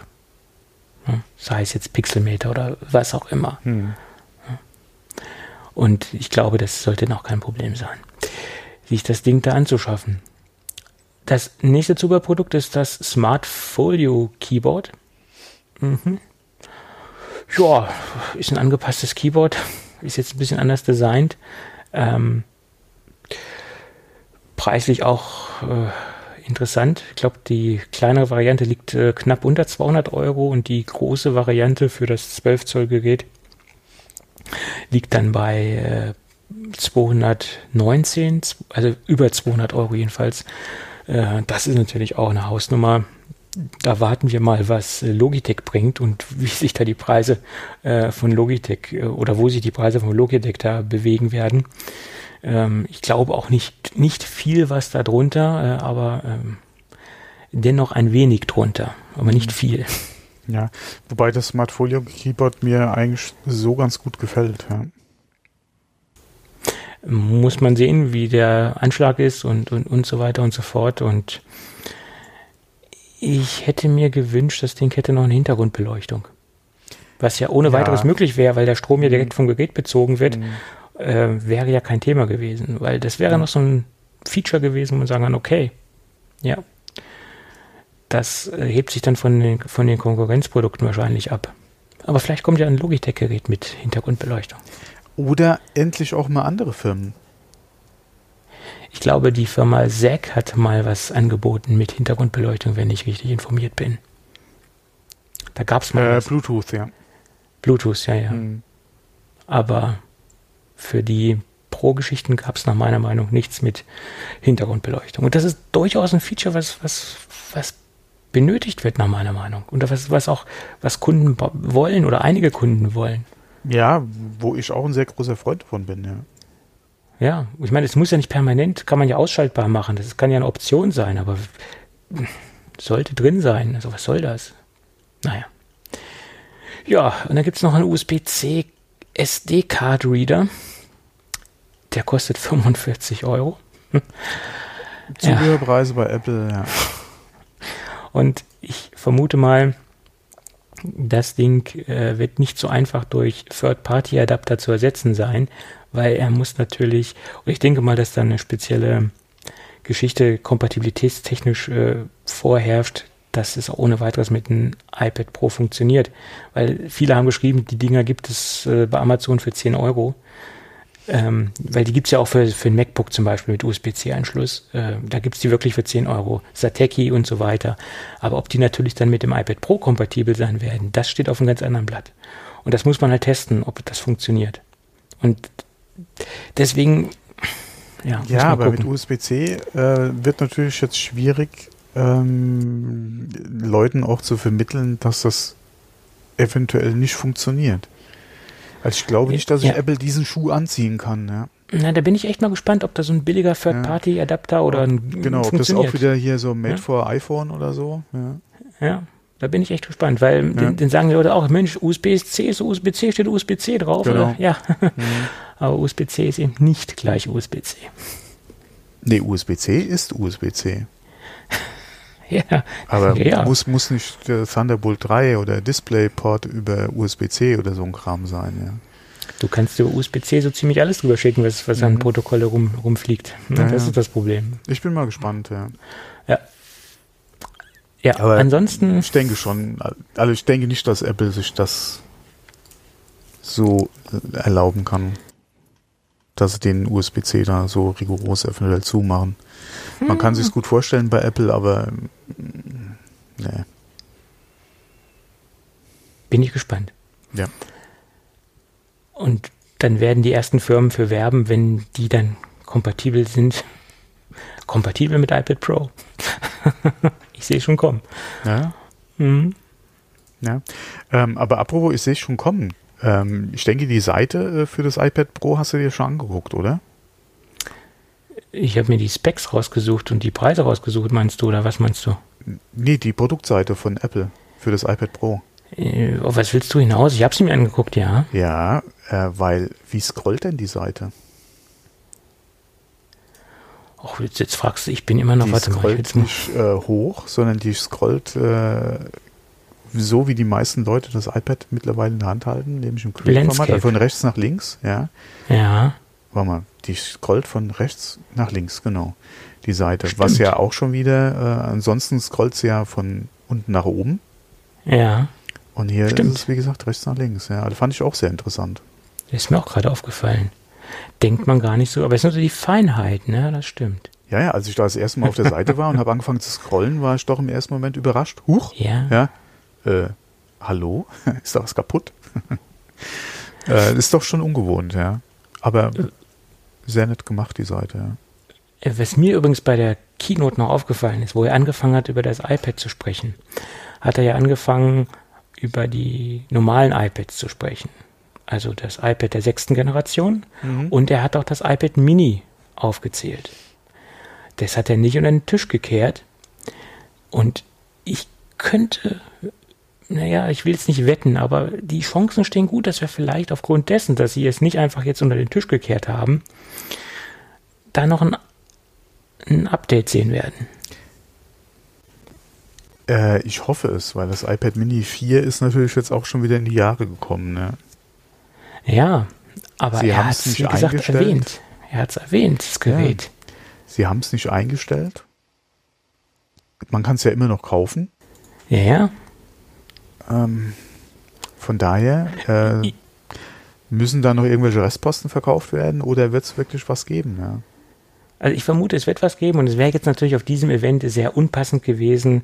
Ja, sei es jetzt Pixelmeter oder was auch immer. Hm. Und ich glaube, das sollte noch kein Problem sein, sich das Ding da anzuschaffen. Das nächste Zubehörprodukt ist das Smart Folio Keyboard. Mhm. Ja, ist ein angepasstes Keyboard. Ist jetzt ein bisschen anders designt. Ähm, preislich auch äh, interessant. Ich glaube, die kleinere Variante liegt äh, knapp unter 200 Euro und die große Variante für das 12 Zoll Gerät liegt dann bei äh, 219, also über 200 Euro jedenfalls. Äh, das ist natürlich auch eine Hausnummer. Da warten wir mal, was äh, Logitech bringt und wie sich da die Preise äh, von Logitech äh, oder wo sich die Preise von Logitech da bewegen werden. Ähm, ich glaube auch nicht, nicht viel was da drunter, äh, aber ähm, dennoch ein wenig drunter, aber nicht viel. Ja, wobei das Smart Folio Keyboard mir eigentlich so ganz gut gefällt. Ja. muss man sehen, wie der Anschlag ist und, und, und so weiter und so fort. Und ich hätte mir gewünscht, das Ding hätte noch eine Hintergrundbeleuchtung. Was ja ohne Ja. weiteres möglich wäre, weil der Strom ja direkt Mhm. vom Gerät bezogen wird, Mhm. äh, wäre ja kein Thema gewesen. Weil das wäre Ja. noch so ein Feature gewesen, wo man sagen kann, okay, ja, das äh, hebt sich dann von den, von den Konkurrenzprodukten wahrscheinlich ab. Aber vielleicht kommt ja ein Logitech-Gerät mit Hintergrundbeleuchtung. Oder endlich auch mal andere Firmen. Ich glaube, die Firma Zack hat mal was angeboten mit Hintergrundbeleuchtung, wenn ich richtig informiert bin. Da gab es mal Äh. Bluetooth, ja. Bluetooth, ja, ja. Mhm. Aber für die Pro-Geschichten gab es nach meiner Meinung nichts mit Hintergrundbeleuchtung. Und das ist durchaus ein Feature, was, was, was benötigt wird, nach meiner Meinung. Und was, was auch, was Kunden wollen oder einige Kunden wollen. Ja, wo ich auch ein sehr großer Freund davon bin, ja. Ja, ich meine, es muss ja nicht permanent, kann man ja ausschaltbar machen. Das kann ja eine Option sein, aber sollte drin sein. Also was soll das? Naja. Ja, und dann gibt es noch einen USB-C SD-Card-Reader. Der kostet 45 Euro. Zubehörpreise bei Apple, ja. Und ich vermute mal, das Ding äh, wird nicht so einfach durch Third-Party-Adapter zu ersetzen sein, weil er muss natürlich, und ich denke mal, dass da eine spezielle Geschichte kompatibilitätstechnisch äh, vorherrscht, dass es ohne weiteres mit einem iPad Pro funktioniert. Weil viele haben geschrieben, die Dinger gibt es äh, bei Amazon für 10 Euro. Ähm, weil die gibt es ja auch für, für ein MacBook zum Beispiel mit USB-C-Anschluss. Äh, da es die wirklich für 10 Euro. Sateki und so weiter. Aber ob die natürlich dann mit dem iPad Pro kompatibel sein werden, das steht auf einem ganz anderen Blatt. Und das muss man halt testen, ob das funktioniert. Und deswegen, ja. Ja, aber gucken. mit USB-C äh, wird natürlich jetzt schwierig, ähm, Leuten auch zu vermitteln, dass das eventuell nicht funktioniert. Also ich glaube nicht, dass ich ja. Apple diesen Schuh anziehen kann. Ja. Na, da bin ich echt mal gespannt, ob da so ein billiger Third-Party-Adapter oder ein Genau, ob das auch wieder hier so made ja? for iPhone oder so. Ja. ja. Da bin ich echt gespannt, weil den, den, sagen die Leute auch, Mensch, USB-C ist USB-C, steht USB-C drauf. Genau. Oder? Ja. Mhm. Aber USB-C ist eben nicht gleich USB-C. Nee, USB-C ist USB-C. Ja. Aber ja. Muss, muss nicht der Thunderbolt 3 oder DisplayPort über USB-C oder so ein Kram sein, ja. Du kannst über USB-C so ziemlich alles drüber schicken, was, was mhm. an Protokolle rum, rumfliegt. Ja, das ist das Problem. Ich bin mal gespannt, ja. Ja. Ja, aber ansonsten. Ich denke schon, also ich denke nicht, dass Apple sich das so erlauben kann, dass sie den USB-C da so rigoros eventuell zumachen. Man kann sich gut vorstellen bei Apple, aber nee. Bin ich gespannt. Ja. Und dann werden die ersten Firmen für werben, wenn die dann kompatibel sind. Kompatibel mit iPad Pro. ich sehe schon kommen. Ja. Mhm. Ja. Ähm, aber apropos, ich sehe schon kommen. Ähm, ich denke, die Seite äh, für das iPad Pro hast du dir schon angeguckt, oder? Ich habe mir die Specs rausgesucht und die Preise rausgesucht, meinst du, oder was meinst du? Nee, die Produktseite von Apple für das iPad Pro. Äh, auf was willst du hinaus? Ich habe sie mir angeguckt, ja. Ja, äh, weil, wie scrollt denn die Seite? Ach, jetzt, jetzt, fragst du, ich bin immer noch, die warte scrollt mal. nicht äh, hoch, sondern die scrollt äh, so, wie die meisten Leute das iPad mittlerweile in der Hand halten, nämlich im Querformat, also von rechts nach links, ja. Ja. Warte mal, die scrollt von rechts nach links, genau, die Seite. Stimmt. Was ja auch schon wieder, äh, ansonsten scrollt sie ja von unten nach oben. Ja. Und hier Stimmt. ist es, wie gesagt, rechts nach links. Ja, das fand ich auch sehr interessant. Das ist mir auch gerade aufgefallen denkt man gar nicht so. Aber es ist nur so die Feinheit, ne? Das stimmt. Ja, ja, als ich da das erste Mal auf der Seite war und habe angefangen zu scrollen, war ich doch im ersten Moment überrascht. Huch. Ja. Ja. Äh, hallo? ist da was kaputt? äh, ist doch schon ungewohnt, ja. Aber sehr nett gemacht, die Seite, ja. Äh, was mir übrigens bei der Keynote noch aufgefallen ist, wo er angefangen hat, über das iPad zu sprechen, hat er ja angefangen, über die normalen iPads zu sprechen also das iPad der sechsten Generation. Mhm. Und er hat auch das iPad Mini aufgezählt. Das hat er nicht unter den Tisch gekehrt. Und ich könnte, naja, ich will es nicht wetten, aber die Chancen stehen gut, dass wir vielleicht aufgrund dessen, dass sie es nicht einfach jetzt unter den Tisch gekehrt haben, da noch ein, ein Update sehen werden. Äh, ich hoffe es, weil das iPad Mini 4 ist natürlich jetzt auch schon wieder in die Jahre gekommen. Ne? Ja, aber Sie er hat es, wie gesagt, erwähnt. Er hat es erwähnt, das Gerät. Ja. Sie haben es nicht eingestellt. Man kann es ja immer noch kaufen. Ja, ja. Ähm, von daher äh, müssen da noch irgendwelche Restposten verkauft werden oder wird es wirklich was geben? Ja? Also ich vermute, es wird was geben und es wäre jetzt natürlich auf diesem Event sehr unpassend gewesen,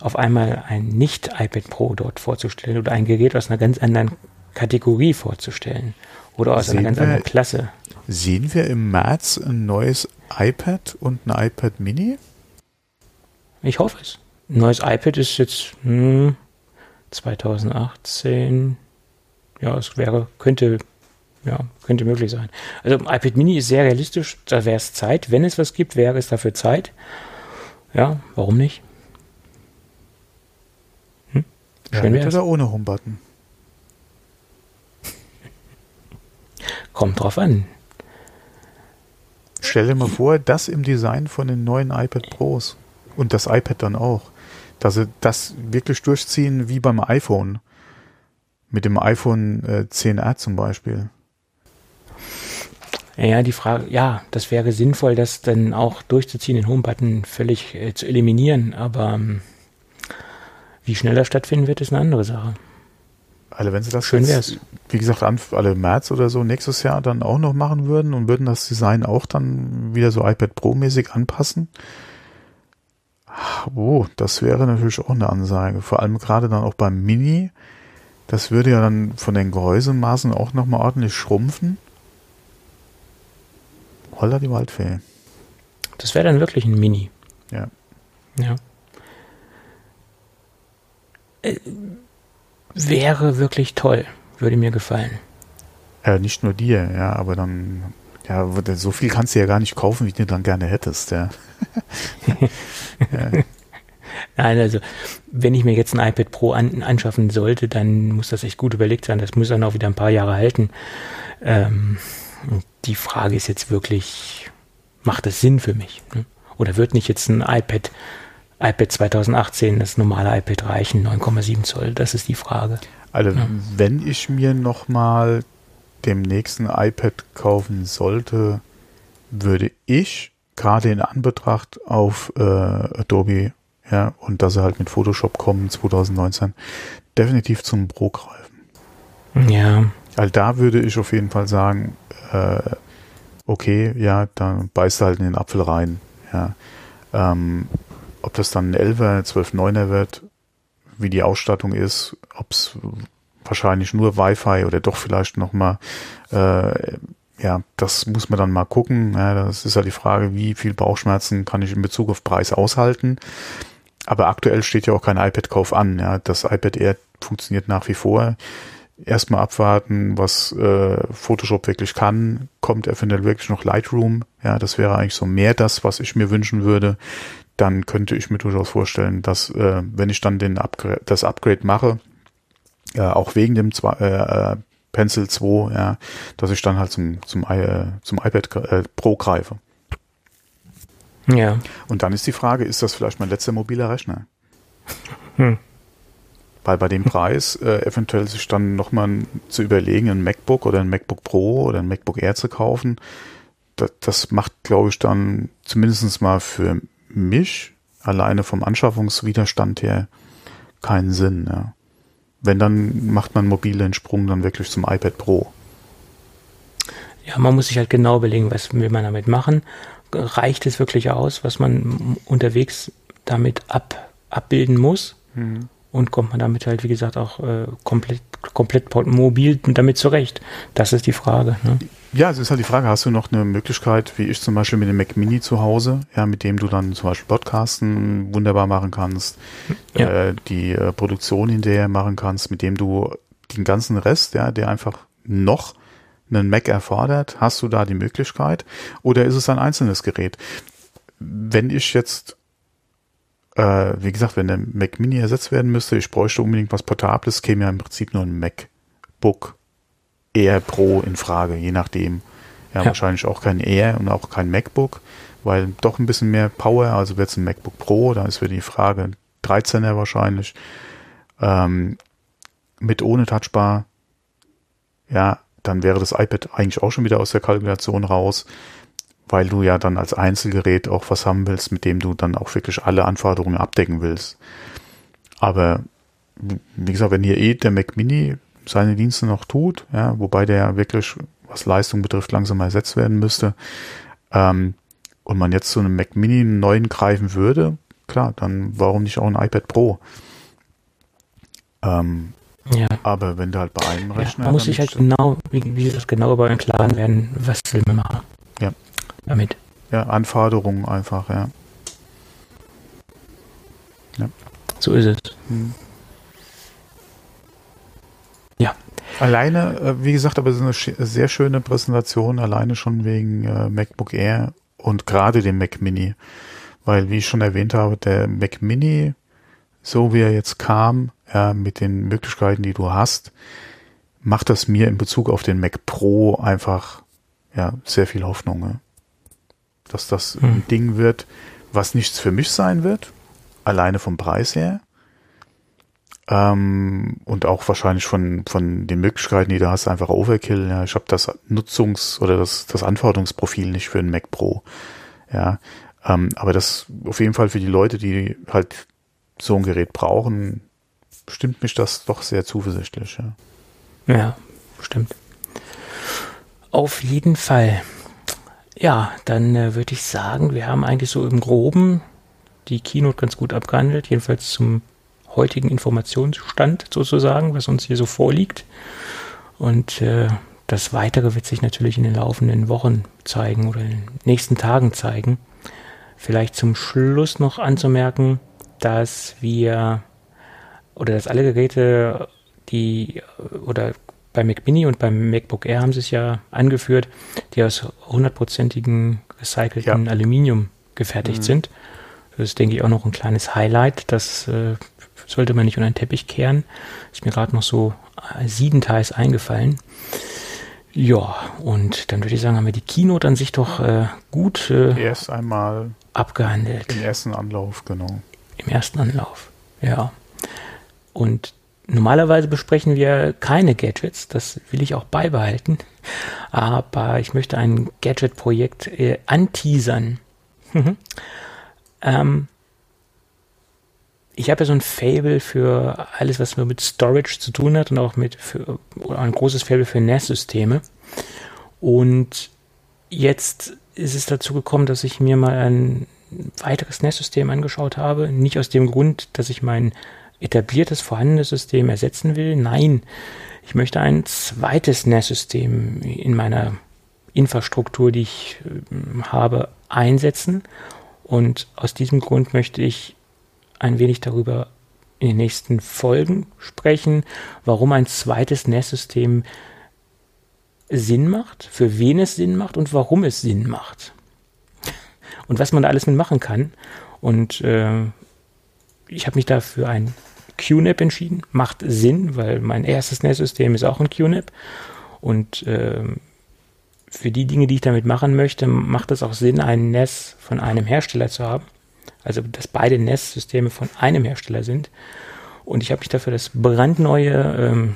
auf einmal ein nicht-iPad Pro dort vorzustellen oder ein Gerät aus einer ganz anderen Kategorie vorzustellen oder aus sehen einer ganz wir, anderen Klasse. Sehen wir im März ein neues iPad und ein iPad Mini? Ich hoffe es. Ein neues iPad ist jetzt hm, 2018. Ja, es wäre, könnte, ja, könnte möglich sein. Also iPad Mini ist sehr realistisch. Da wäre es Zeit. Wenn es was gibt, wäre es dafür Zeit. Ja, warum nicht? Hm? Schön ja, mit oder ohne Homebutton? Kommt drauf an. Stell dir mal vor, das im Design von den neuen iPad Pros und das iPad dann auch, dass sie das wirklich durchziehen wie beim iPhone. Mit dem iPhone äh, 10R zum Beispiel. Ja, die Frage, ja, das wäre sinnvoll, das dann auch durchzuziehen, den Home-Button völlig äh, zu eliminieren, aber ähm, wie schnell das stattfinden wird, ist eine andere Sache. Alle, wenn sie das Schön jetzt, wär's. wie gesagt, alle März oder so nächstes Jahr dann auch noch machen würden und würden das Design auch dann wieder so iPad Pro-mäßig anpassen. Oh, das wäre natürlich auch eine Ansage. Vor allem gerade dann auch beim Mini. Das würde ja dann von den Gehäusemaßen auch nochmal ordentlich schrumpfen. Holla die Waldfee. Das wäre dann wirklich ein Mini. Ja. Ja. Äh, wäre wirklich toll. Würde mir gefallen. Ja, nicht nur dir, ja, aber dann, ja, so viel kannst du ja gar nicht kaufen, wie du dann gerne hättest, ja. ja. Nein, also wenn ich mir jetzt ein iPad Pro an, anschaffen sollte, dann muss das echt gut überlegt sein. Das muss dann auch wieder ein paar Jahre halten. Ähm, die Frage ist jetzt wirklich, macht es Sinn für mich? Ne? Oder wird nicht jetzt ein iPad, iPad 2018, das normale iPad reichen, 9,7 Zoll? Das ist die Frage. Also ja. wenn ich mir nochmal dem nächsten iPad kaufen sollte, würde ich gerade in Anbetracht auf äh, Adobe ja, und dass sie halt mit Photoshop kommen 2019, definitiv zum Pro greifen. Ja. Also da würde ich auf jeden Fall sagen, äh, okay, ja, dann beißt du halt in den Apfel rein. Ja. Ähm, ob das dann ein 11er, 12 9er wird, wie die Ausstattung ist, ob es wahrscheinlich nur Wi-Fi oder doch vielleicht nochmal, äh, ja, das muss man dann mal gucken. Ja, das ist ja die Frage, wie viel Bauchschmerzen kann ich in Bezug auf Preis aushalten. Aber aktuell steht ja auch kein iPad-Kauf an. Ja. Das iPad Air funktioniert nach wie vor. Erstmal abwarten, was äh, Photoshop wirklich kann. Kommt eventuell wirklich noch Lightroom? Ja, das wäre eigentlich so mehr das, was ich mir wünschen würde. Dann könnte ich mir durchaus vorstellen, dass äh, wenn ich dann den Upgra das Upgrade mache, äh, auch wegen dem zwei, äh, Pencil 2, ja, dass ich dann halt zum, zum, äh, zum iPad äh, Pro greife. Ja. Und dann ist die Frage, ist das vielleicht mein letzter mobiler Rechner? Hm. Weil bei dem Preis äh, eventuell sich dann nochmal zu überlegen, ein MacBook oder ein MacBook Pro oder ein MacBook Air zu kaufen, das, das macht, glaube ich, dann zumindest mal für mich alleine vom Anschaffungswiderstand her keinen Sinn. Ja. Wenn, dann macht man mobile den Sprung dann wirklich zum iPad Pro. Ja, man muss sich halt genau überlegen, was will man damit machen reicht es wirklich aus, was man unterwegs damit ab, abbilden muss? Mhm. Und kommt man damit halt, wie gesagt, auch äh, komplett, komplett mobil damit zurecht? Das ist die Frage. Ne? Ja, es ist halt die Frage, hast du noch eine Möglichkeit, wie ich zum Beispiel mit dem Mac Mini zu Hause, ja, mit dem du dann zum Beispiel Podcasten wunderbar machen kannst, ja. äh, die äh, Produktion hinterher machen kannst, mit dem du den ganzen Rest, ja, der einfach noch einen Mac erfordert, hast du da die Möglichkeit oder ist es ein einzelnes Gerät? Wenn ich jetzt, äh, wie gesagt, wenn der Mac Mini ersetzt werden müsste, ich bräuchte unbedingt was Portables, käme ja im Prinzip nur ein MacBook Air Pro in Frage, je nachdem. Ja, ja. wahrscheinlich auch kein Air und auch kein MacBook, weil doch ein bisschen mehr Power, also wird es ein MacBook Pro, da ist wieder die Frage 13er wahrscheinlich. Ähm, mit ohne Touchbar, ja, dann wäre das iPad eigentlich auch schon wieder aus der Kalkulation raus, weil du ja dann als Einzelgerät auch was haben willst, mit dem du dann auch wirklich alle Anforderungen abdecken willst. Aber wie gesagt, wenn hier eh der Mac Mini seine Dienste noch tut, ja, wobei der ja wirklich, was Leistung betrifft, langsam ersetzt werden müsste, ähm, und man jetzt zu einem Mac Mini einen neuen greifen würde, klar, dann warum nicht auch ein iPad Pro? Ähm, ja. Aber wenn du halt bei einem Rechner. Ja, man muss sich halt genau, wie, wie das genau über den Klaren werden, was will man machen. Ja. Damit. Ja, Anforderungen einfach, ja. Ja. So ist es. Hm. Ja. Alleine, äh, wie gesagt, aber es ist eine sehr schöne Präsentation, alleine schon wegen äh, MacBook Air und gerade dem Mac Mini. Weil, wie ich schon erwähnt habe, der Mac Mini, so wie er jetzt kam, ja, mit den Möglichkeiten, die du hast, macht das mir in Bezug auf den Mac Pro einfach ja, sehr viel Hoffnung. Ja. Dass das hm. ein Ding wird, was nichts für mich sein wird, alleine vom Preis her, Ähm, und auch wahrscheinlich von, von den Möglichkeiten, die du hast, einfach Overkill. Ja, ich habe das Nutzungs- oder das, das Anforderungsprofil nicht für einen Mac Pro. Ja, ähm, aber das auf jeden Fall für die Leute, die halt so ein Gerät brauchen, stimmt mich das doch sehr zuversichtlich. Ja, ja stimmt. Auf jeden Fall. Ja, dann äh, würde ich sagen, wir haben eigentlich so im Groben die Keynote ganz gut abgehandelt, jedenfalls zum heutigen Informationsstand sozusagen, was uns hier so vorliegt. Und äh, das Weitere wird sich natürlich in den laufenden Wochen zeigen oder in den nächsten Tagen zeigen. Vielleicht zum Schluss noch anzumerken, dass wir oder dass alle Geräte, die oder bei Mac Mini und beim MacBook Air haben sie es ja angeführt, die aus hundertprozentigen recycelten ja. Aluminium gefertigt mhm. sind. Das ist, denke ich, auch noch ein kleines Highlight. Das äh, sollte man nicht unter den Teppich kehren. Ist mir gerade noch so äh, siebenteils eingefallen. Ja, und dann würde ich sagen, haben wir die Keynote an sich doch äh, gut äh, erst einmal abgehandelt. Im ersten Anlauf, genau. Im ersten Anlauf, ja. Und Normalerweise besprechen wir keine Gadgets, das will ich auch beibehalten, aber ich möchte ein Gadget-Projekt äh, anteasern. ähm, ich habe ja so ein Fable für alles, was mit Storage zu tun hat und auch mit für, ein großes Fable für NAS-Systeme. Und jetzt ist es dazu gekommen, dass ich mir mal ein weiteres NAS-System angeschaut habe. Nicht aus dem Grund, dass ich mein etabliertes, vorhandenes System ersetzen will. Nein, ich möchte ein zweites NAS-System in meiner Infrastruktur, die ich äh, habe, einsetzen. Und aus diesem Grund möchte ich ein wenig darüber in den nächsten Folgen sprechen, warum ein zweites NAS-System Sinn macht, für wen es Sinn macht und warum es Sinn macht. Und was man da alles mitmachen kann. Und äh, ich habe mich dafür ein QNAP entschieden. Macht Sinn, weil mein erstes NAS-System ist auch ein QNAP. Und äh, für die Dinge, die ich damit machen möchte, macht es auch Sinn, ein NAS von einem Hersteller zu haben. Also, dass beide NAS-Systeme von einem Hersteller sind. Und ich habe mich dafür das brandneue ähm,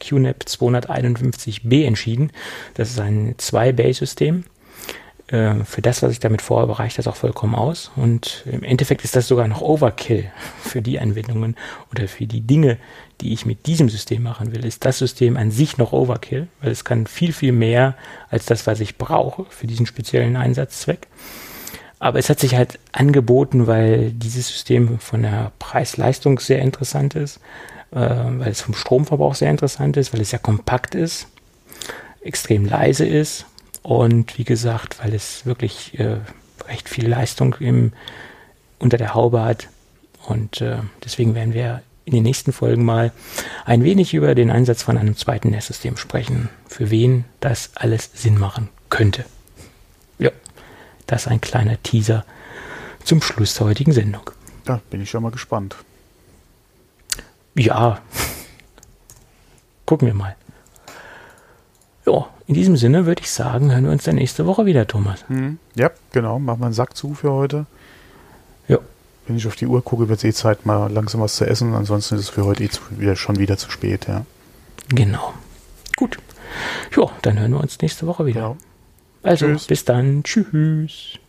QNAP 251B entschieden. Das ist ein 2-Bay-System äh, für das, was ich damit vorhabe, reicht das auch vollkommen aus. Und im Endeffekt ist das sogar noch Overkill für die Anwendungen oder für die Dinge, die ich mit diesem System machen will. Ist das System an sich noch Overkill, weil es kann viel, viel mehr als das, was ich brauche für diesen speziellen Einsatzzweck. Aber es hat sich halt angeboten, weil dieses System von der Preis-Leistung sehr interessant ist, äh, weil es vom Stromverbrauch sehr interessant ist, weil es sehr kompakt ist, extrem leise ist und wie gesagt, weil es wirklich äh, recht viel Leistung im, unter der Haube hat. Und äh, deswegen werden wir in den nächsten Folgen mal ein wenig über den Einsatz von einem zweiten NAS-System sprechen, für wen das alles Sinn machen könnte. Ja, das ist ein kleiner Teaser zum Schluss der heutigen Sendung. Da bin ich schon mal gespannt. Ja, gucken wir mal. Ja, in diesem Sinne würde ich sagen, hören wir uns dann nächste Woche wieder, Thomas. Hm. Ja, genau. Machen wir einen Sack zu für heute. Ja. Wenn ich auf die Uhr gucke, wird es eh Zeit, mal langsam was zu essen. Ansonsten ist es für heute eh zu, wieder, schon wieder zu spät, ja. Genau. Gut. Ja, dann hören wir uns nächste Woche wieder. Genau. Also, Tschüss. bis dann. Tschüss.